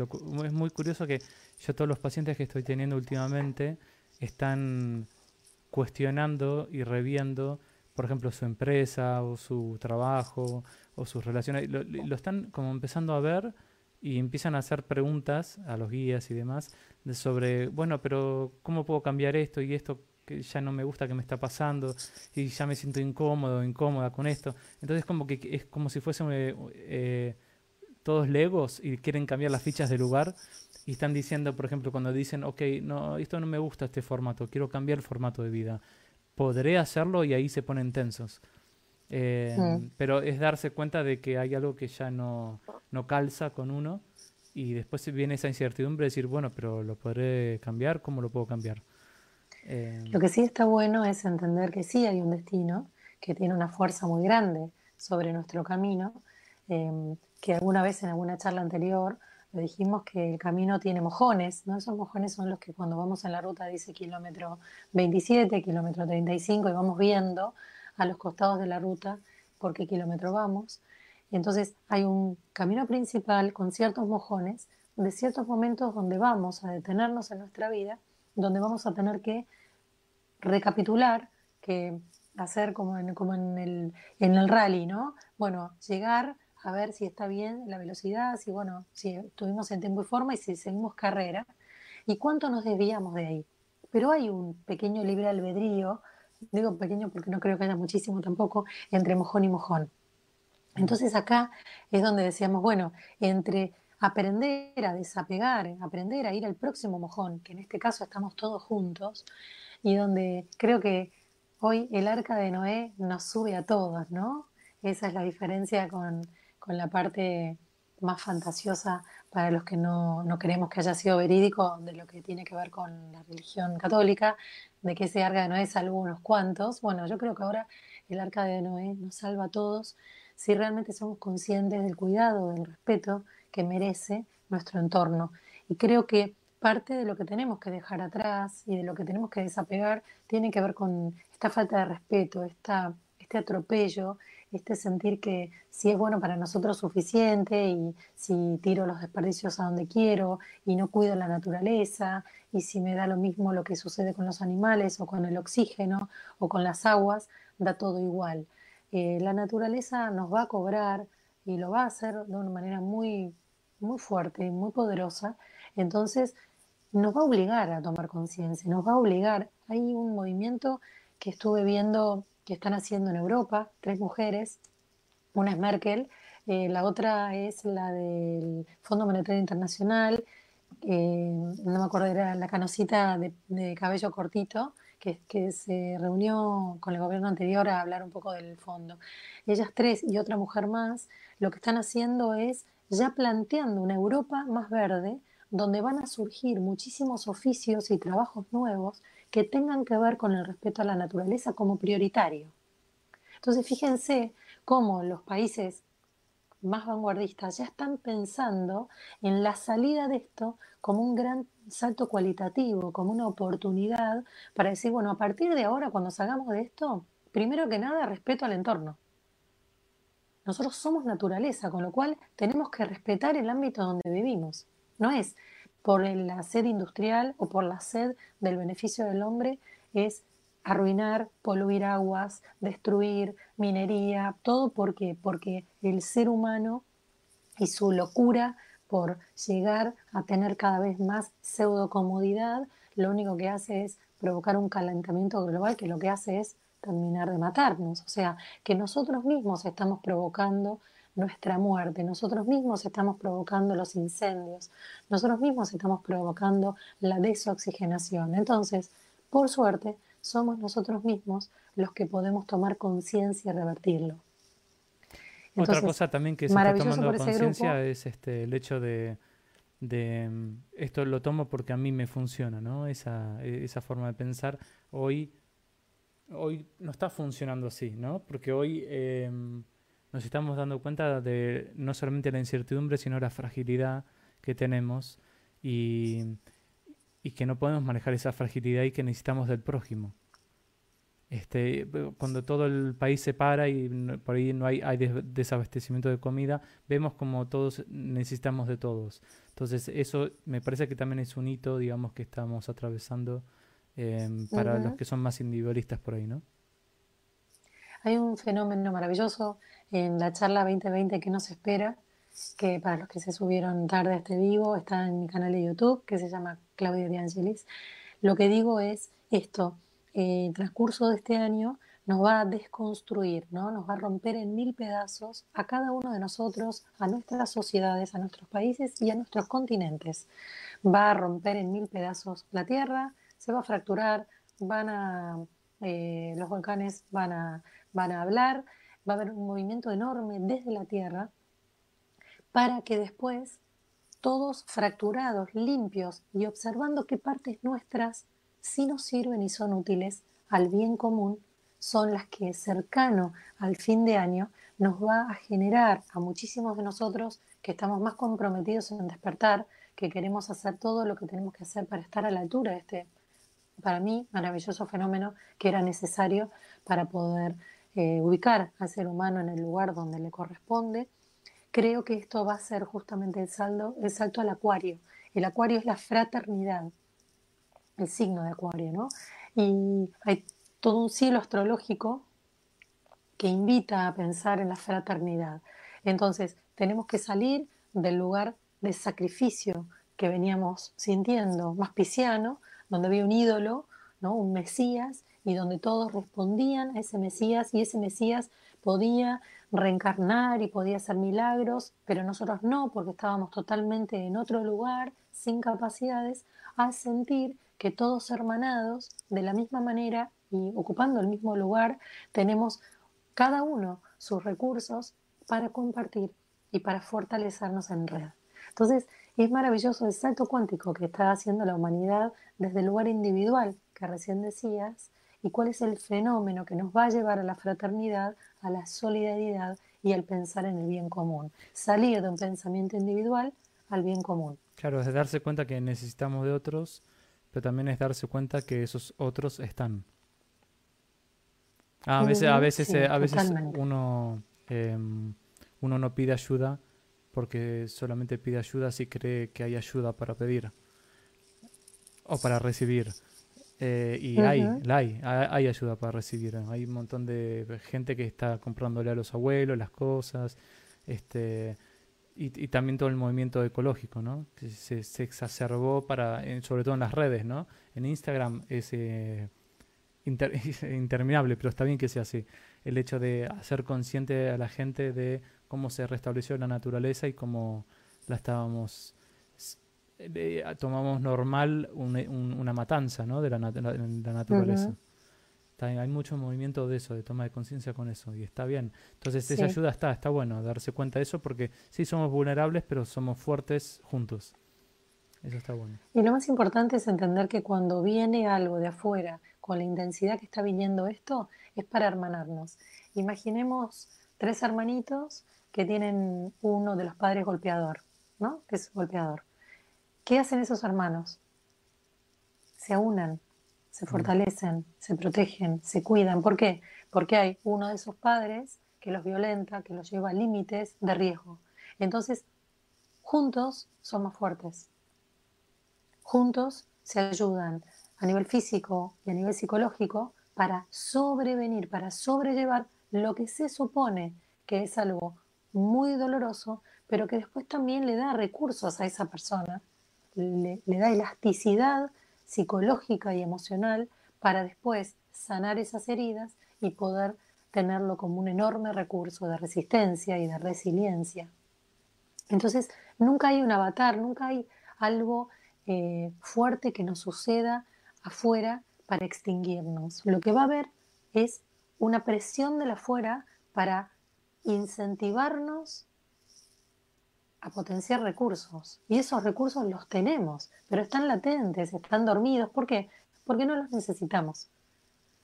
es muy curioso que yo todos los pacientes que estoy teniendo últimamente están cuestionando y reviendo, por ejemplo, su empresa o su trabajo o sus relaciones. Lo, lo están como empezando a ver y empiezan a hacer preguntas a los guías y demás sobre, bueno, pero ¿cómo puedo cambiar esto y esto que ya no me gusta que me está pasando y ya me siento incómodo, incómoda con esto? Entonces como que es como si fuesen eh, eh, todos legos y quieren cambiar las fichas de lugar y están diciendo, por ejemplo, cuando dicen, ok, no, esto no me gusta este formato, quiero cambiar el formato de vida. Podré hacerlo y ahí se ponen tensos. Eh, mm. Pero es darse cuenta de que hay algo que ya no, no calza con uno y después viene esa incertidumbre de decir, bueno, pero ¿lo podré cambiar? ¿Cómo lo puedo cambiar? Eh, lo que sí está bueno es entender que sí hay un destino que tiene una fuerza muy grande sobre nuestro camino, em, que alguna vez en alguna charla anterior le dijimos que el camino tiene mojones, ¿no? Esos mojones son los que cuando vamos en la ruta dice kilómetro 27, kilómetro 35 y vamos viendo a los costados de la ruta por qué kilómetro vamos. Y entonces hay un camino principal con ciertos mojones, de ciertos momentos donde vamos a detenernos en nuestra vida, donde vamos a tener que recapitular, que hacer como en, como en, el, en el rally, ¿no? Bueno, llegar a ver si está bien la velocidad, si bueno, si estuvimos en tiempo y forma y si seguimos carrera, y cuánto nos desviamos de ahí. Pero hay un pequeño libre albedrío digo pequeño porque no creo que haya muchísimo tampoco, entre mojón y mojón. Entonces acá es donde decíamos, bueno, entre aprender a desapegar, aprender a ir al próximo mojón, que en este caso estamos todos juntos, y donde creo que hoy el arca de Noé nos sube a todos, ¿no? Esa es la diferencia con, con la parte más fantasiosa para los que no, no, queremos que haya sido verídico de lo que tiene que ver con la religión católica, de que ese arca de Noé salvó unos cuantos. Bueno, yo creo que ahora el arca de Noé nos salva a todos si realmente somos conscientes del cuidado, del respeto que merece nuestro entorno. Y creo que parte de lo que tenemos que dejar atrás y de lo que tenemos que desapegar tiene que ver con esta falta de respeto, esta, este atropello, este sentir que si es bueno para nosotros suficiente y si tiro los desperdicios a donde quiero y no cuido la naturaleza y si me da lo mismo lo que sucede con los animales o con el oxígeno o con las aguas, da todo igual. Eh, la naturaleza nos va a cobrar y lo va a hacer de una manera muy, muy fuerte y muy poderosa. Entonces, nos va a obligar a tomar conciencia, nos va a obligar. Hay un movimiento que estuve viendo que están haciendo en Europa, tres mujeres, una es Merkel, eh, la otra es la del Fondo Monetario Internacional, eh, no me acuerdo, era la canosita de, cabello cortito, que, que, se reunió con el gobierno anterior a hablar un poco del fondo. Ellas tres y otra mujer más, lo que están haciendo es ya planteando una Europa más verde, donde van a surgir muchísimos oficios y trabajos nuevos que tengan que ver con el respeto a la naturaleza como prioritario. Entonces, fíjense cómo los países más vanguardistas ya están pensando en la salida de esto como un gran salto cualitativo, como una oportunidad para decir, bueno, a partir de ahora, cuando salgamos de esto, primero que nada, respeto al entorno. nosotros somos naturaleza, con lo cual tenemos que respetar el ámbito donde vivimos. No es por la sed industrial o por la sed del beneficio del hombre, es arruinar, poluir aguas, destruir minería, todo porque porque el ser humano y su locura por llegar a tener cada vez más pseudo comodidad, lo único que hace es provocar un calentamiento global que lo que hace es terminar de matarnos. O sea, que nosotros mismos estamos provocando nuestra muerte, nosotros mismos estamos provocando los incendios, nosotros mismos estamos provocando la desoxigenación. Entonces, por suerte, somos nosotros mismos los que podemos tomar conciencia y revertirlo. Otra cosa también que se está tomando conciencia es este el hecho de, de, esto lo tomo porque a mí me funciona, ¿no? Esa, esa forma de pensar hoy hoy no está funcionando así, ¿no? Porque hoy em, nos estamos dando cuenta de no solamente la incertidumbre, sino la fragilidad que tenemos y, y que no podemos manejar esa fragilidad y que necesitamos del prójimo. Este, cuando todo el país se para y por ahí no hay, hay desabastecimiento de comida, vemos como todos necesitamos de todos. Entonces eso me parece que también es un hito, digamos, que estamos atravesando Em, para los que son más individualistas por ahí, ¿no? Hay un fenómeno maravilloso en la charla 2020 que nos espera, que para los que se subieron tarde a este vivo está en mi canal de YouTube, que se llama Claudio De Angelis. Lo que digo es esto, eh, el transcurso de este año nos va a desconstruir, ¿no? nos va a romper en mil pedazos a cada uno de nosotros, a nuestras sociedades, a nuestros países y a nuestros continentes. Va a romper en mil pedazos la Tierra, se va a fracturar, van a, eh, los volcanes van a, van a hablar, va a haber un movimiento enorme desde la Tierra para que después todos fracturados, limpios y observando qué partes nuestras sí nos sirven y son útiles al bien común, son las que cercano al fin de año nos va a generar a muchísimos de nosotros que estamos más comprometidos en despertar, que queremos hacer todo lo que tenemos que hacer para estar a la altura de este para mí, maravilloso fenómeno que era necesario para poder eh, ubicar al ser humano en el lugar donde le corresponde. Creo que esto va a ser justamente el, saldo, el salto al acuario. El acuario es la fraternidad, el signo de acuario, ¿no? Y hay todo un cielo astrológico que invita a pensar en la fraternidad. Entonces, tenemos que salir del lugar de sacrificio que veníamos sintiendo, más pisciano, donde había un ídolo, ¿no? un Mesías, y donde todos respondían a ese Mesías y ese Mesías podía reencarnar y podía hacer milagros, pero nosotros no, porque estábamos totalmente en otro lugar, sin capacidades, a sentir que todos hermanados, de la misma manera y ocupando el mismo lugar, tenemos cada uno sus recursos para compartir y para fortalecernos en red. Entonces, es maravilloso el salto cuántico que está haciendo la humanidad desde el lugar individual que recién decías y cuál es el fenómeno que nos va a llevar a la fraternidad, a la solidaridad y al pensar en el bien común. Salir de un pensamiento individual al bien común. Claro, es darse cuenta que necesitamos de otros, pero también es darse cuenta que esos otros están. a veces, a veces, a veces uno, em, uno no pide ayuda porque solamente pide ayuda si cree que hay ayuda para pedir o para recibir. Eh, y hay, la hay, hay ayuda para recibir. Hay un montón de gente que está comprándole a los abuelos las cosas, este, y, también todo el movimiento ecológico, ¿no? Que se, se exacerbó para, sobre todo en las redes, ¿no? En Instagram es eh, (laughs) interminable, pero está bien que sea así. El hecho de hacer consciente a la gente de cómo se restableció la naturaleza y cómo la estábamos tomamos normal una matanza ¿no? de la, naturaleza. hay mucho movimiento de eso, de toma de conciencia con eso, y está bien. Entonces esa ayuda está, está bueno darse cuenta de eso, porque sí somos vulnerables, pero somos fuertes juntos. Eso está bueno. Y lo más importante es entender que cuando viene algo de afuera, con la intensidad que está viniendo esto, es para hermanarnos. Imaginemos tres hermanitos que tienen uno de los padres golpeador, ¿no? Que es golpeador. ¿Qué hacen esos hermanos? Se aunan, se mm. fortalecen, se protegen, se cuidan. ¿Por qué? Porque hay uno de esos padres que los violenta, que los lleva a límites de riesgo. Entonces, juntos son más fuertes. Juntos se ayudan a nivel físico y a nivel psicológico para sobrevenir, para sobrellevar lo que se supone que es algo muy doloroso, pero que después también le da recursos a esa persona, le, da elasticidad psicológica y emocional para después sanar esas heridas y poder tenerlo como un enorme recurso de resistencia y de resiliencia. Entonces, nunca hay un avatar, nunca hay algo eh, fuerte que nos suceda afuera para extinguirnos. Lo que va a haber es una presión de la afuera para incentivarnos a potenciar recursos. Y esos recursos los tenemos, pero están latentes, están dormidos. ¿Por qué? Porque no los necesitamos.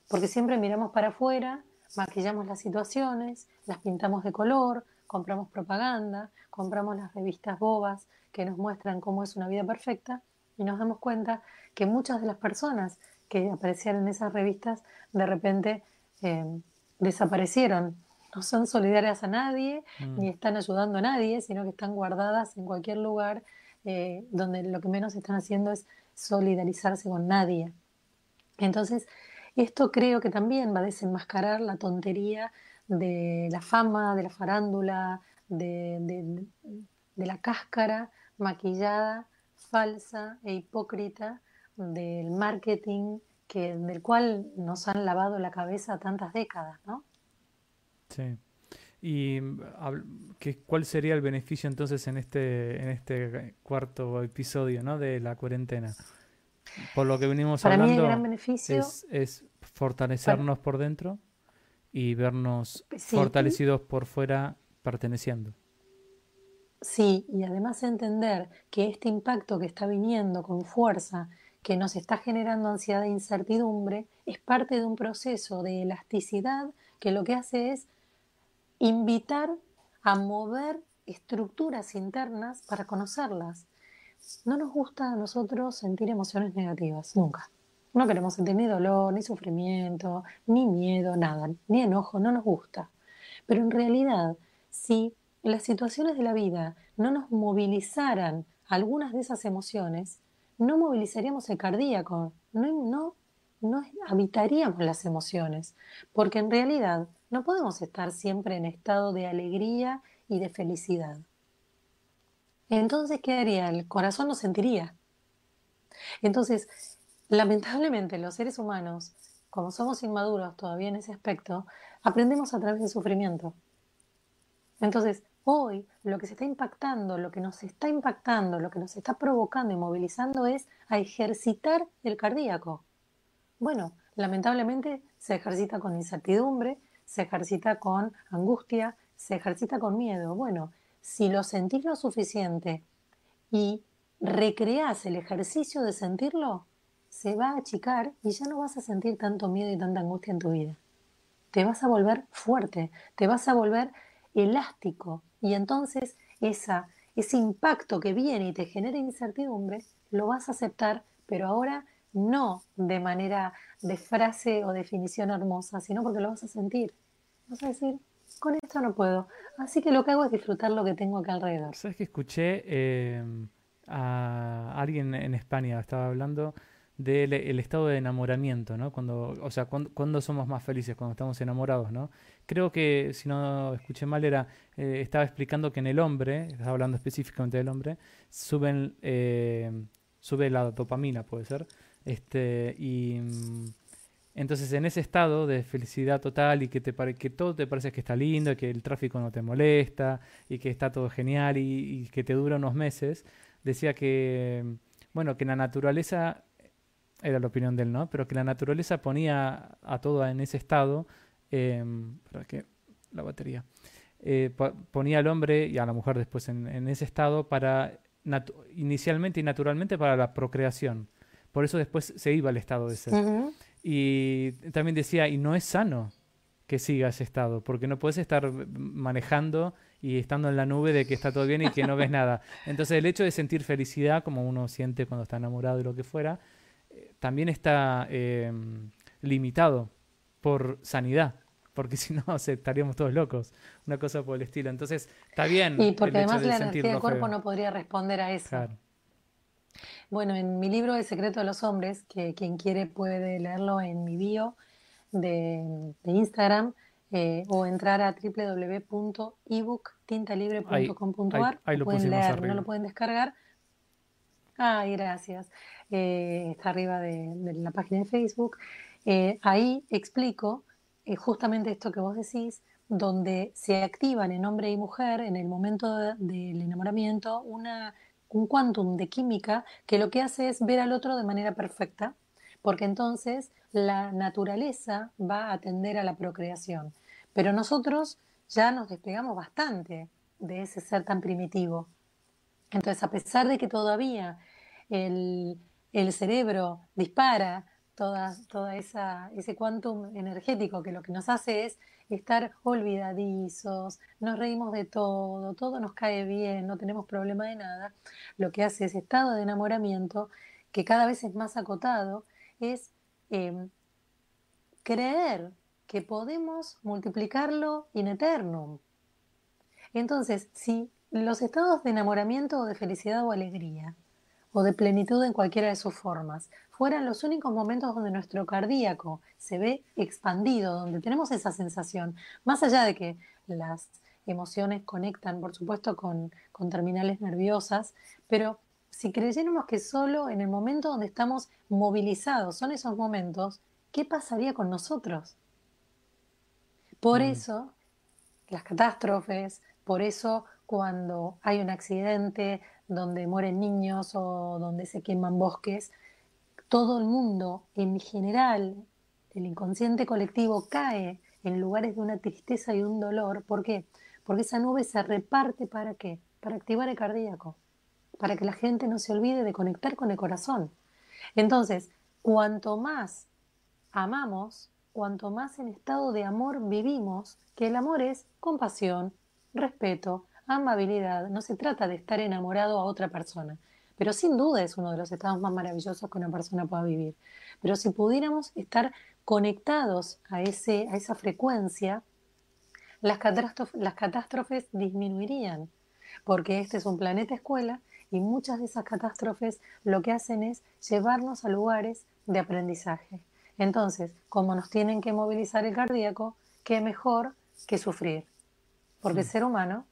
Porque siempre miramos para afuera, maquillamos las situaciones, las pintamos de color, compramos propaganda, compramos las revistas bobas que nos muestran cómo es una vida perfecta y nos damos cuenta que muchas de las personas que aparecían en esas revistas de repente eh, desaparecieron. No son solidarias a nadie, mm. ni están ayudando a nadie, sino que están guardadas en cualquier lugar eh, donde lo que menos están haciendo es solidarizarse con nadie. Entonces, esto creo que también va a desenmascarar la tontería de la fama, de la farándula, de, la cáscara maquillada, falsa e hipócrita del marketing que, del cual nos han lavado la cabeza tantas décadas, ¿no? Sí. ¿Y ¿qué, cuál sería el beneficio entonces en este, en este cuarto episodio ¿no? de la cuarentena? Por lo que venimos hablando, es, fortalecernos por dentro y vernos fortalecidos por fuera perteneciendo. Sí, y además entender que este impacto que está viniendo con fuerza, que nos está generando ansiedad e incertidumbre, es parte de un proceso de elasticidad que lo que hace es invitar a mover estructuras internas para conocerlas. No nos gusta a nosotros sentir emociones negativas, nunca. No queremos sentir ni dolor, ni sufrimiento, ni miedo, nada, ni enojo, no nos gusta. Pero en realidad, si las situaciones de la vida no nos movilizaran algunas de esas emociones, no movilizaríamos el cardíaco, no, no, no habitaríamos las emociones, porque en realidad no podemos estar siempre en estado de alegría y de felicidad. Entonces, ¿qué haría? El corazón no sentiría. Entonces, lamentablemente los seres humanos, como somos inmaduros todavía en ese aspecto, aprendemos a través del sufrimiento. Entonces, hoy lo que se está impactando, lo que nos está impactando, lo que nos está provocando y movilizando es a ejercitar el cardíaco. Bueno, lamentablemente se ejercita con incertidumbre, se ejercita con angustia, se ejercita con miedo. Bueno, si lo sentís lo suficiente y recreás el ejercicio de sentirlo, se va a achicar y ya no vas a sentir tanto miedo y tanta angustia en tu vida. Te vas a volver fuerte, te vas a volver elástico y entonces ese impacto que viene y te genera incertidumbre, lo vas a aceptar, pero ahora no de manera de frase o definición hermosa, sino porque lo vas a sentir. Vas a decir, con esto no puedo. Así que lo que hago es disfrutar lo que tengo acá alrededor. ¿Sabes que escuché eh, a alguien en España, estaba hablando del estado de enamoramiento, ¿no? Cuando, o sea, cuando, somos más felices, cuando estamos enamorados, ¿no? Creo que, si no escuché mal, era, eh, estaba explicando que en el hombre, estaba hablando específicamente del hombre, suben, eh, sube la dopamina, puede ser, este, y mm, entonces en ese estado de felicidad total y que, te todo te parece que está lindo, que el tráfico no te molesta y que está todo genial y, que te dura unos meses, decía que, bueno, que la naturaleza, era la opinión de él, ¿no? Pero que la naturaleza ponía a todo en ese estado, eh, para que la batería, eh, ponía al hombre y a la mujer después en, ese estado para, inicialmente y naturalmente para la procreación. Por eso después se iba al estado de ser. Y también decía, y no es sano que siga ese estado, porque no puedes estar manejando y estando en la nube de que está todo bien y que no ves nada. Entonces el hecho de sentir felicidad, como uno siente cuando está enamorado y lo que fuera, eh, también está em, limitado por sanidad. porque (laughs) si no estaríamos todos locos, una cosa por el estilo. Entonces, está bien. Y porque además la energía del cuerpo no podría responder a eso. Bueno, en mi libro El secreto de los hombres, que quien quiere puede leerlo en mi bio de, Instagram eh, o entrar a www.ebook.tintalibre.com.ar, pueden leer, no lo pueden descargar. Ay, gracias. Eh, está arriba de, la página de Facebook. Eh, ahí explico justamente esto que vos decís, donde se activan en hombre y mujer en el momento del enamoramiento una un quantum de química que lo que hace es ver al otro de manera perfecta, porque entonces la naturaleza va a atender a la procreación. Pero nosotros ya nos despegamos bastante de ese ser tan primitivo. Entonces, a pesar de que todavía el, el cerebro dispara toda, toda esa, ese quantum energético que lo que nos hace es estar olvidadizos, nos reímos de todo, todo nos cae bien, no tenemos problema de nada, lo que hace ese estado de enamoramiento, que cada vez es más acotado, es em, creer que podemos multiplicarlo in eternum. Entonces, si los estados de enamoramiento o de felicidad o alegría, o de plenitud en cualquiera de sus formas, fueran los únicos momentos donde nuestro cardíaco se ve expandido, donde tenemos esa sensación, más allá de que las emociones conectan, por supuesto, con, terminales nerviosas, pero si creyéramos que solo en el momento donde estamos movilizados son esos momentos, ¿qué pasaría con nosotros? Por mm. eso, las catástrofes, por eso cuando hay un accidente donde mueren niños o donde se queman bosques, todo el mundo, en general, el inconsciente colectivo cae en lugares de una tristeza y un dolor. ¿Por qué? Porque esa nube se reparte para qué? Para activar el cardíaco, para que la gente no se olvide de conectar con el corazón. Entonces, cuanto más amamos, cuanto más en estado de amor vivimos, que el amor es compasión, respeto, amabilidad, no se trata de estar enamorado a otra persona, pero sin duda es uno de los estados más maravillosos que una persona pueda vivir. Pero si pudiéramos estar conectados a, ese, a esa frecuencia, las catástrofes, las catástrofes disminuirían, porque este es un planeta escuela y muchas de esas catástrofes lo que hacen es llevarnos a lugares de aprendizaje. Entonces, como nos tienen que movilizar el cardíaco, qué mejor que sufrir, porque el ser humano,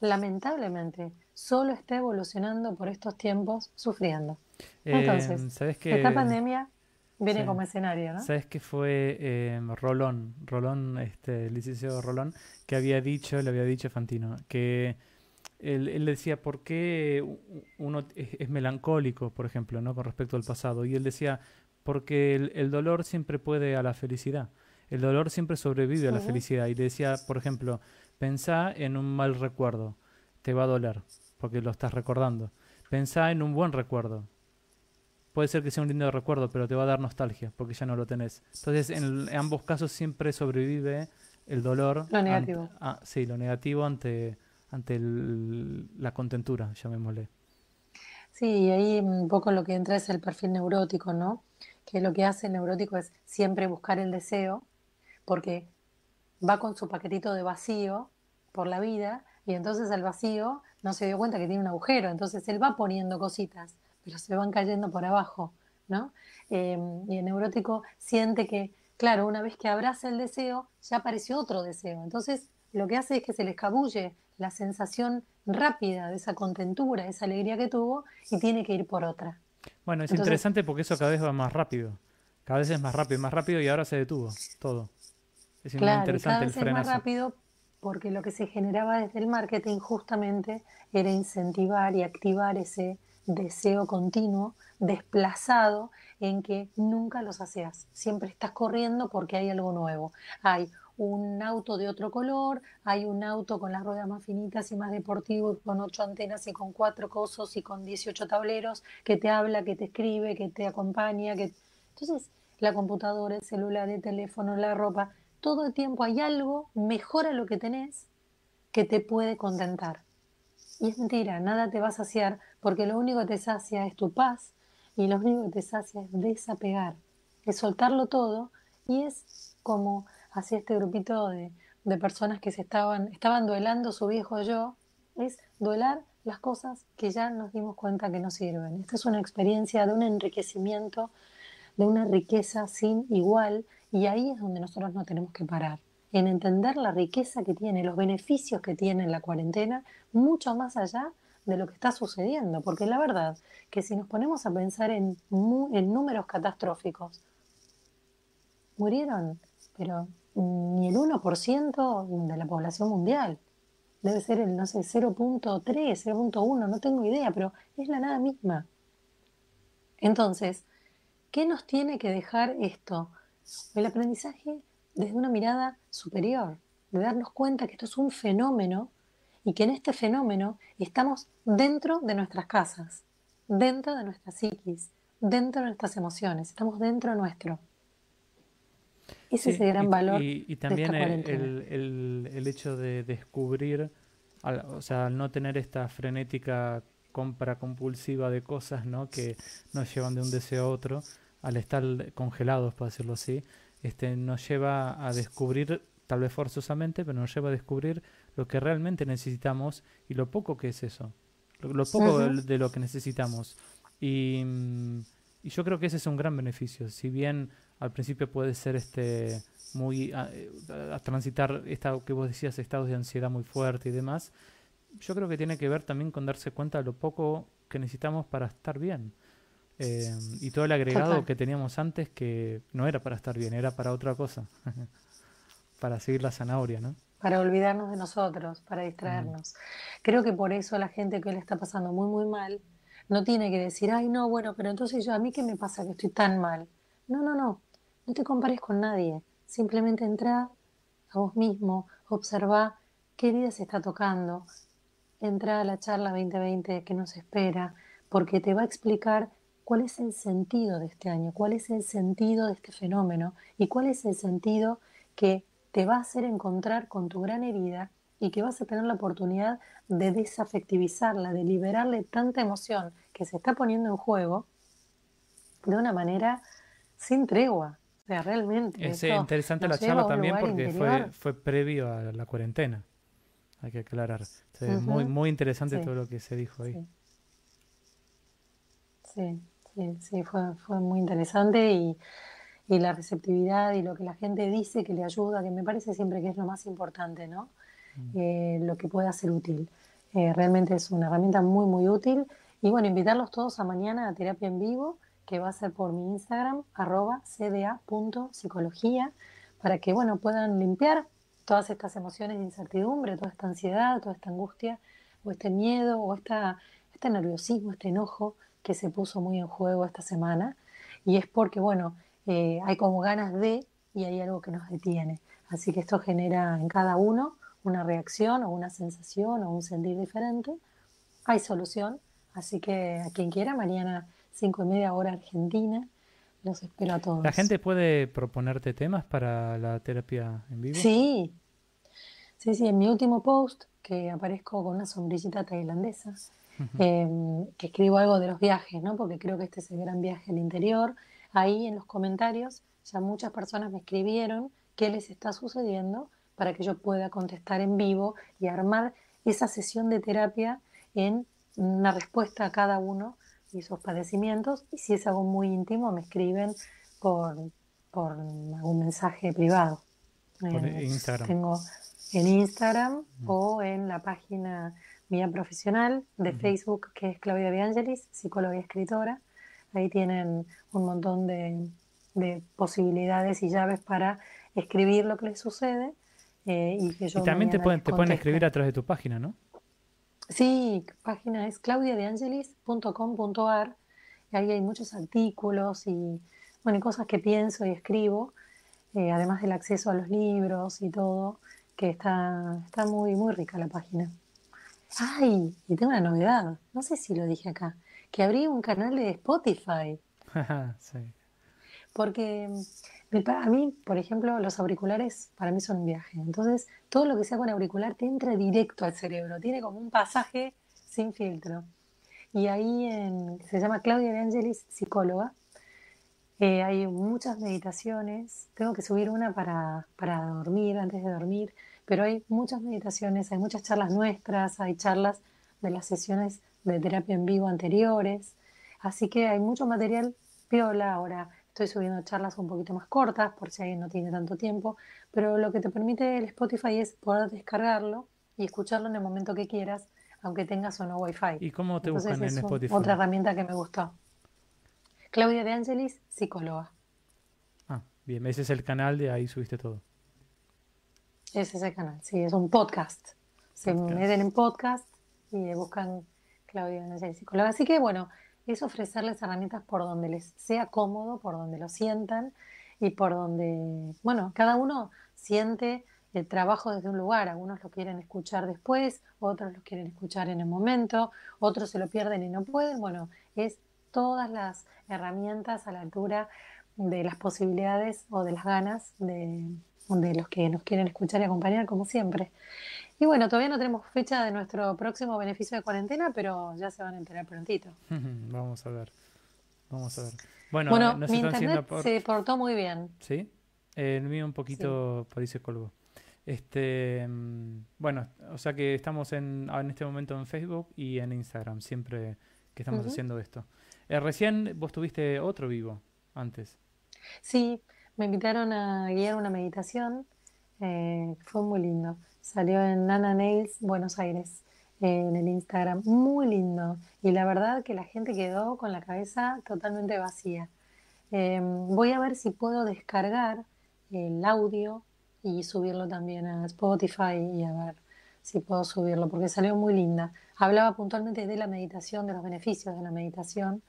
lamentablemente, solo está evolucionando por estos tiempos sufriendo. Eh, Entonces, ¿sabes que, esta pandemia viene como escenario, ¿no? ¿Sabes que fue eh, Rolón, Rolón, este, el licenciado Rolón, que había dicho, le había dicho a Fantino, que él, decía, ¿por qué uno es, melancólico, por ejemplo, ¿no? con respecto al pasado? Y él decía, porque el, dolor siempre puede a la felicidad. El dolor siempre sobrevive a la felicidad. Y le decía, por ejemplo, pensá en un mal recuerdo, te va a doler porque lo estás recordando. Pensá en un buen recuerdo. Puede ser que sea un lindo recuerdo, pero te va a dar nostalgia, porque ya no lo tenés. Entonces, en, ambos casos siempre sobrevive el dolor. Lo negativo. ah, sí, lo negativo ante, ante la contentura, llamémosle. Sí, y ahí un poco lo que entra es el perfil neurótico, ¿no? Que lo que hace el neurótico es siempre buscar el deseo, porque va con su paquetito de vacío por la vida, y entonces el vacío no se dio cuenta que tiene un agujero, entonces él va poniendo cositas, pero se van cayendo por abajo, ¿no? Eh, y el neurótico siente que, claro, una vez que abraza el deseo, ya apareció otro deseo, entonces lo que hace es que se le escabulle la sensación rápida de esa contentura, esa alegría que tuvo, y tiene que ir por otra. Bueno, es interesante porque eso cada vez va más rápido, cada vez es más rápido, más rápido y ahora se detuvo todo. Es muy interesante el frenazo. Es más rápido porque lo que se generaba desde el marketing justamente era incentivar y activar ese deseo continuo, desplazado, en que nunca los hacías. Siempre estás corriendo porque hay algo nuevo. Hay un auto de otro color, hay un auto con las ruedas más finitas y más deportivo, con ocho antenas y con cuatro cosos y con 18 tableros, que te habla, que te escribe, que te acompaña. Que... Entonces, la computadora, el celular, el teléfono, la ropa, todo el tiempo hay algo mejor a lo que tenés que te puede contentar. Y es mentira, nada te va a saciar porque lo único que te sacia es tu paz y lo único que te sacia es desapegar, es soltarlo todo y es como hacia este grupito de, de personas que se estaban, estaban duelando su viejo yo, es duelar las cosas que ya nos dimos cuenta que no sirven. Esta es una experiencia de un enriquecimiento, de una riqueza sin igual, y ahí es donde nosotros no tenemos que parar, en entender la riqueza que tiene, los beneficios que tiene la cuarentena, mucho más allá de lo que está sucediendo, porque la verdad que si nos ponemos a pensar en, en números catastróficos, murieron, pero ni el 1% de la población mundial. Debe ser el, no sé, 0.3, 0.1, no tengo idea, pero es la nada misma. Entonces, ¿qué nos tiene que dejar esto? El aprendizaje desde una mirada superior, de darnos cuenta que esto es un fenómeno y que en este fenómeno estamos dentro de nuestras casas, dentro de nuestra psiquis, dentro de nuestras emociones, estamos dentro nuestro. Ese es el gran valor. Y, también el, el, hecho de descubrir, o sea, al no tener esta frenética compra compulsiva de cosas ¿no? que nos llevan de un deseo a otro, al estar congelados, por decirlo así, este, nos lleva a descubrir, tal vez forzosamente, pero nos lleva a descubrir lo que realmente necesitamos y lo poco que es eso, lo, poco de lo que necesitamos. Y, y yo creo que ese es un gran beneficio. Si bien al principio puede ser este muy a, transitar esta que vos decías estados de ansiedad muy fuerte y demás yo creo que tiene que ver también con darse cuenta de lo poco que necesitamos para estar bien eh, y todo el agregado que teníamos antes que no era para estar bien era para otra cosa. (laughs) Para seguir la zanahoria no para olvidarnos de nosotros para distraernos. Creo que por eso la gente que le está pasando muy muy mal no tiene que decir ay no bueno pero entonces yo a mí qué me pasa que estoy tan mal no no no. No te compares con nadie, simplemente entra a vos mismo, observa qué día se está tocando, entra a la charla 2020 que nos espera, porque te va a explicar cuál es el sentido de este año, cuál es el sentido de este fenómeno y cuál es el sentido que te va a hacer encontrar con tu gran herida y que vas a tener la oportunidad de desafectivizarla, de liberarle tanta emoción que se está poniendo en juego de una manera sin tregua, realmente. Es interesante la charla también porque fue, fue previo a la cuarentena. Hay que aclarar. muy, muy interesante todo lo que se dijo ahí. Sí, sí, sí, fue, fue muy interesante y, y, la receptividad y lo que la gente dice que le ayuda, que me parece siempre que es lo más importante, ¿no? Mm. Eh, lo que pueda ser útil. Eh, realmente es una herramienta muy, muy útil. Y bueno, invitarlos todos a mañana a terapia en vivo que va a ser por mi Instagram, arroba cda.psicología, para que bueno, puedan limpiar todas estas emociones de incertidumbre, toda esta ansiedad, toda esta angustia, o este miedo, o esta, este nerviosismo, este enojo que se puso muy en juego esta semana. Y es porque, bueno, eh, hay como ganas de y hay algo que nos detiene. Así que esto genera en cada uno una reacción o una sensación o un sentir diferente. Hay solución, así que a quien quiera, Mariana cinco y media hora Argentina. Los espero a todos. ¿La gente puede proponerte temas para la terapia en vivo? Sí, sí, sí. En mi último post, que aparezco con una sombrillita tailandesa, em, que escribo algo de los viajes, ¿no? Porque creo que este es el gran viaje al interior. Ahí en los comentarios ya muchas personas me escribieron qué les está sucediendo para que yo pueda contestar en vivo y armar esa sesión de terapia en una respuesta a cada uno y sus padecimientos. Y si es algo muy íntimo, me escriben por, por algún mensaje privado. Por Instagram. Tengo en Instagram o en la página mía profesional de Facebook, que es Claudia De Angelis, psicóloga y escritora. Ahí tienen un montón de, de posibilidades y llaves para escribir lo que les sucede. Eh, y, que yo y también te pueden, te pueden escribir a través de tu página, ¿no? Sí, página es claudiadeangelis.com.ar y ahí hay muchos artículos y bueno, cosas que pienso y escribo, eh, además del acceso a los libros y todo, que está, está muy, muy rica la página. Ay, y tengo una novedad, no sé si lo dije acá, que abrí un canal de Spotify. (laughs) sí. Porque a mí, por ejemplo, los auriculares para mí son un viaje. Entonces, todo lo que sea con auricular te entra directo al cerebro. Tiene como un pasaje sin filtro. Y ahí se llama Claudia de Angelis, psicóloga. Eh, hay muchas meditaciones. Tengo que subir una para, para dormir, antes de dormir, pero hay muchas meditaciones, hay muchas charlas nuestras, hay charlas de las sesiones de terapia en vivo anteriores. Así que hay mucho material piola. Ahora estoy subiendo charlas un poquito más cortas por si alguien no tiene tanto tiempo, pero lo que te permite el Spotify es poder descargarlo y escucharlo en el momento que quieras, aunque tengas o no Wi-Fi. ¿Y cómo te buscan en Spotify? Otra herramienta que me gustó. Claudia de Angelis, psicóloga. Ah, bien, ese es el canal, de ahí subiste todo. Ese es el canal, sí, es un podcast. Se meten en podcast y buscan Claudia Angelis, psicóloga. Así que bueno, es ofrecerles herramientas por donde les sea cómodo, por donde lo sientan y por donde, bueno, cada uno siente el trabajo desde un lugar. Algunos lo quieren escuchar después, otros lo quieren escuchar en el momento, otros se lo pierden y no pueden. Bueno, es todas las herramientas a la altura de las posibilidades o de las ganas de, los que nos quieren escuchar y acompañar, como siempre. Y bueno, todavía no tenemos fecha de nuestro próximo beneficio de cuarentena, pero ya se van a enterar prontito. (laughs) Vamos a ver. Vamos a ver. Bueno, bueno mi internet se portó muy bien. ¿Sí? el mío un poquito por ahí se colgó. Este, mm, bueno, o sea que estamos en, en este momento en Facebook y en Instagram, siempre que estamos haciendo esto. Eh, recién vos tuviste otro vivo antes. Sí, me invitaron a guiar una meditación. Eh, fue muy lindo. Salió en Nana Nails, Buenos Aires, en el Instagram. Muy lindo. Y la verdad que la gente quedó con la cabeza totalmente vacía. Eh, voy a ver si puedo descargar el audio y subirlo también a Spotify y a ver si puedo subirlo, porque salió muy linda. Hablaba puntualmente de la meditación, de los beneficios de la meditación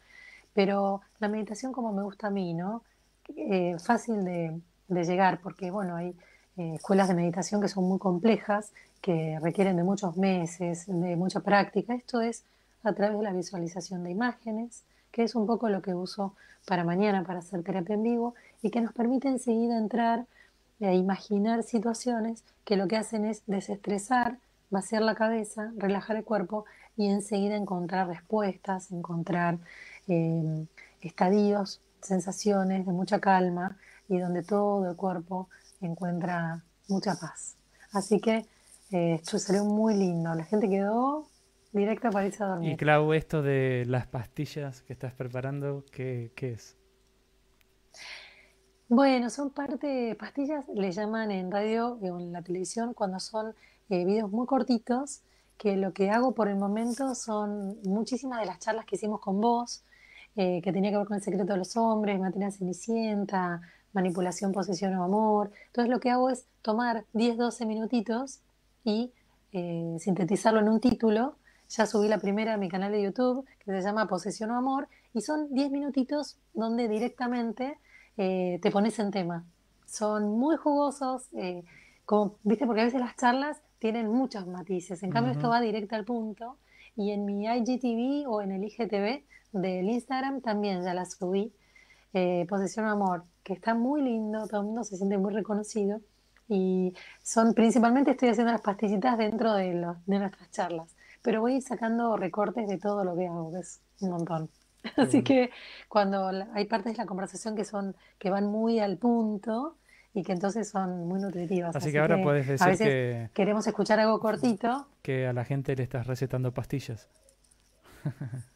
pero la meditación como me gusta a mí, ¿no? Eh, fácil de, llegar, porque bueno, hay eh, escuelas de meditación que son muy complejas, que requieren de muchos meses, de mucha práctica. Esto es a través de la visualización de imágenes, que es un poco lo que uso para mañana para hacer terapia en vivo y que nos permite enseguida entrar e imaginar situaciones que lo que hacen es desestresar, vaciar la cabeza, relajar el cuerpo y enseguida encontrar respuestas, encontrar eh, estadios, sensaciones de mucha calma y donde todo el cuerpo encuentra mucha paz. Así que eh, esto salió muy lindo. La gente quedó directa para irse a dormir. Y Clau, esto de las pastillas que estás preparando, ¿qué, es? Bueno, son parte, pastillas le llaman en radio o en la televisión cuando son eh, videos muy cortitos, que lo que hago por el momento son muchísimas de las charlas que hicimos con vos, eh, que tenía que ver con el secreto de los hombres, materia cenicienta, manipulación, posesión o amor. Entonces lo que hago es tomar 10, 12 minutitos y eh, sintetizarlo en un título. Ya subí la primera a mi canal de YouTube que se llama Posesión o Amor y son 10 minutitos donde directamente eh, te pones en tema. Son muy jugosos, como viste, porque a veces las charlas tienen muchos matices. En cambio, esto va directo al punto. Y en mi IGTV o en el IGTV del Instagram también ya la subí, eh, Posesión Amor, que está muy lindo, todo el mundo se siente muy reconocido y son principalmente estoy haciendo las pastillitas dentro de, los, de nuestras charlas, pero voy sacando recortes de todo lo que hago, que es un montón. (laughs) Así que cuando hay partes de la conversación que son que van muy al punto y que entonces son muy nutritivas. Así, que ahora puedes decir a veces que queremos escuchar algo cortito. Que a la gente le estás recetando pastillas. (laughs)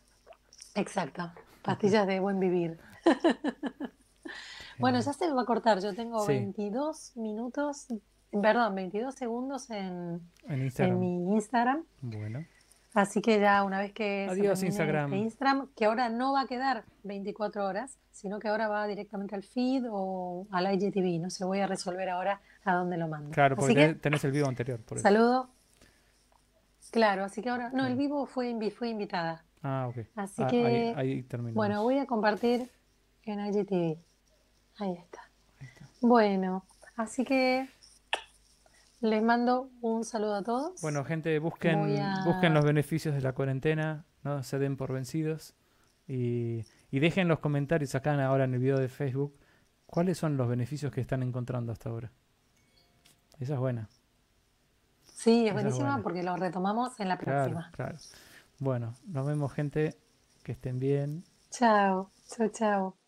Exacto, pastillas de buen vivir. (laughs) bueno, ya se me va a cortar, yo tengo 22 minutos, perdón, 22 segundos en, en, mi Instagram. Bueno. Así que ya una vez que Adiós, Instagram. Este Instagram, que ahora no va a quedar 24 horas, sino que ahora va directamente al feed o al IGTV. No se voy a resolver ahora a dónde lo mando. Claro, porque tenés el vivo anterior. Por saludo. Claro, así que ahora. No, el vivo fue, fue invitada. Ah, ok. Así ah, que, ahí, terminamos. bueno, voy a compartir en IGTV. Ahí está. Bueno, así que les mando un saludo a todos. Bueno, gente, busquen, busquen los beneficios de la cuarentena, no se den por vencidos y, y dejen los comentarios acá ahora en el video de Facebook cuáles son los beneficios que están encontrando hasta ahora. Esa es buena. Sí, es buenísima porque lo retomamos en la próxima. Claro, claro. Bueno, nos vemos gente, que estén bien. Chao, chao, chao.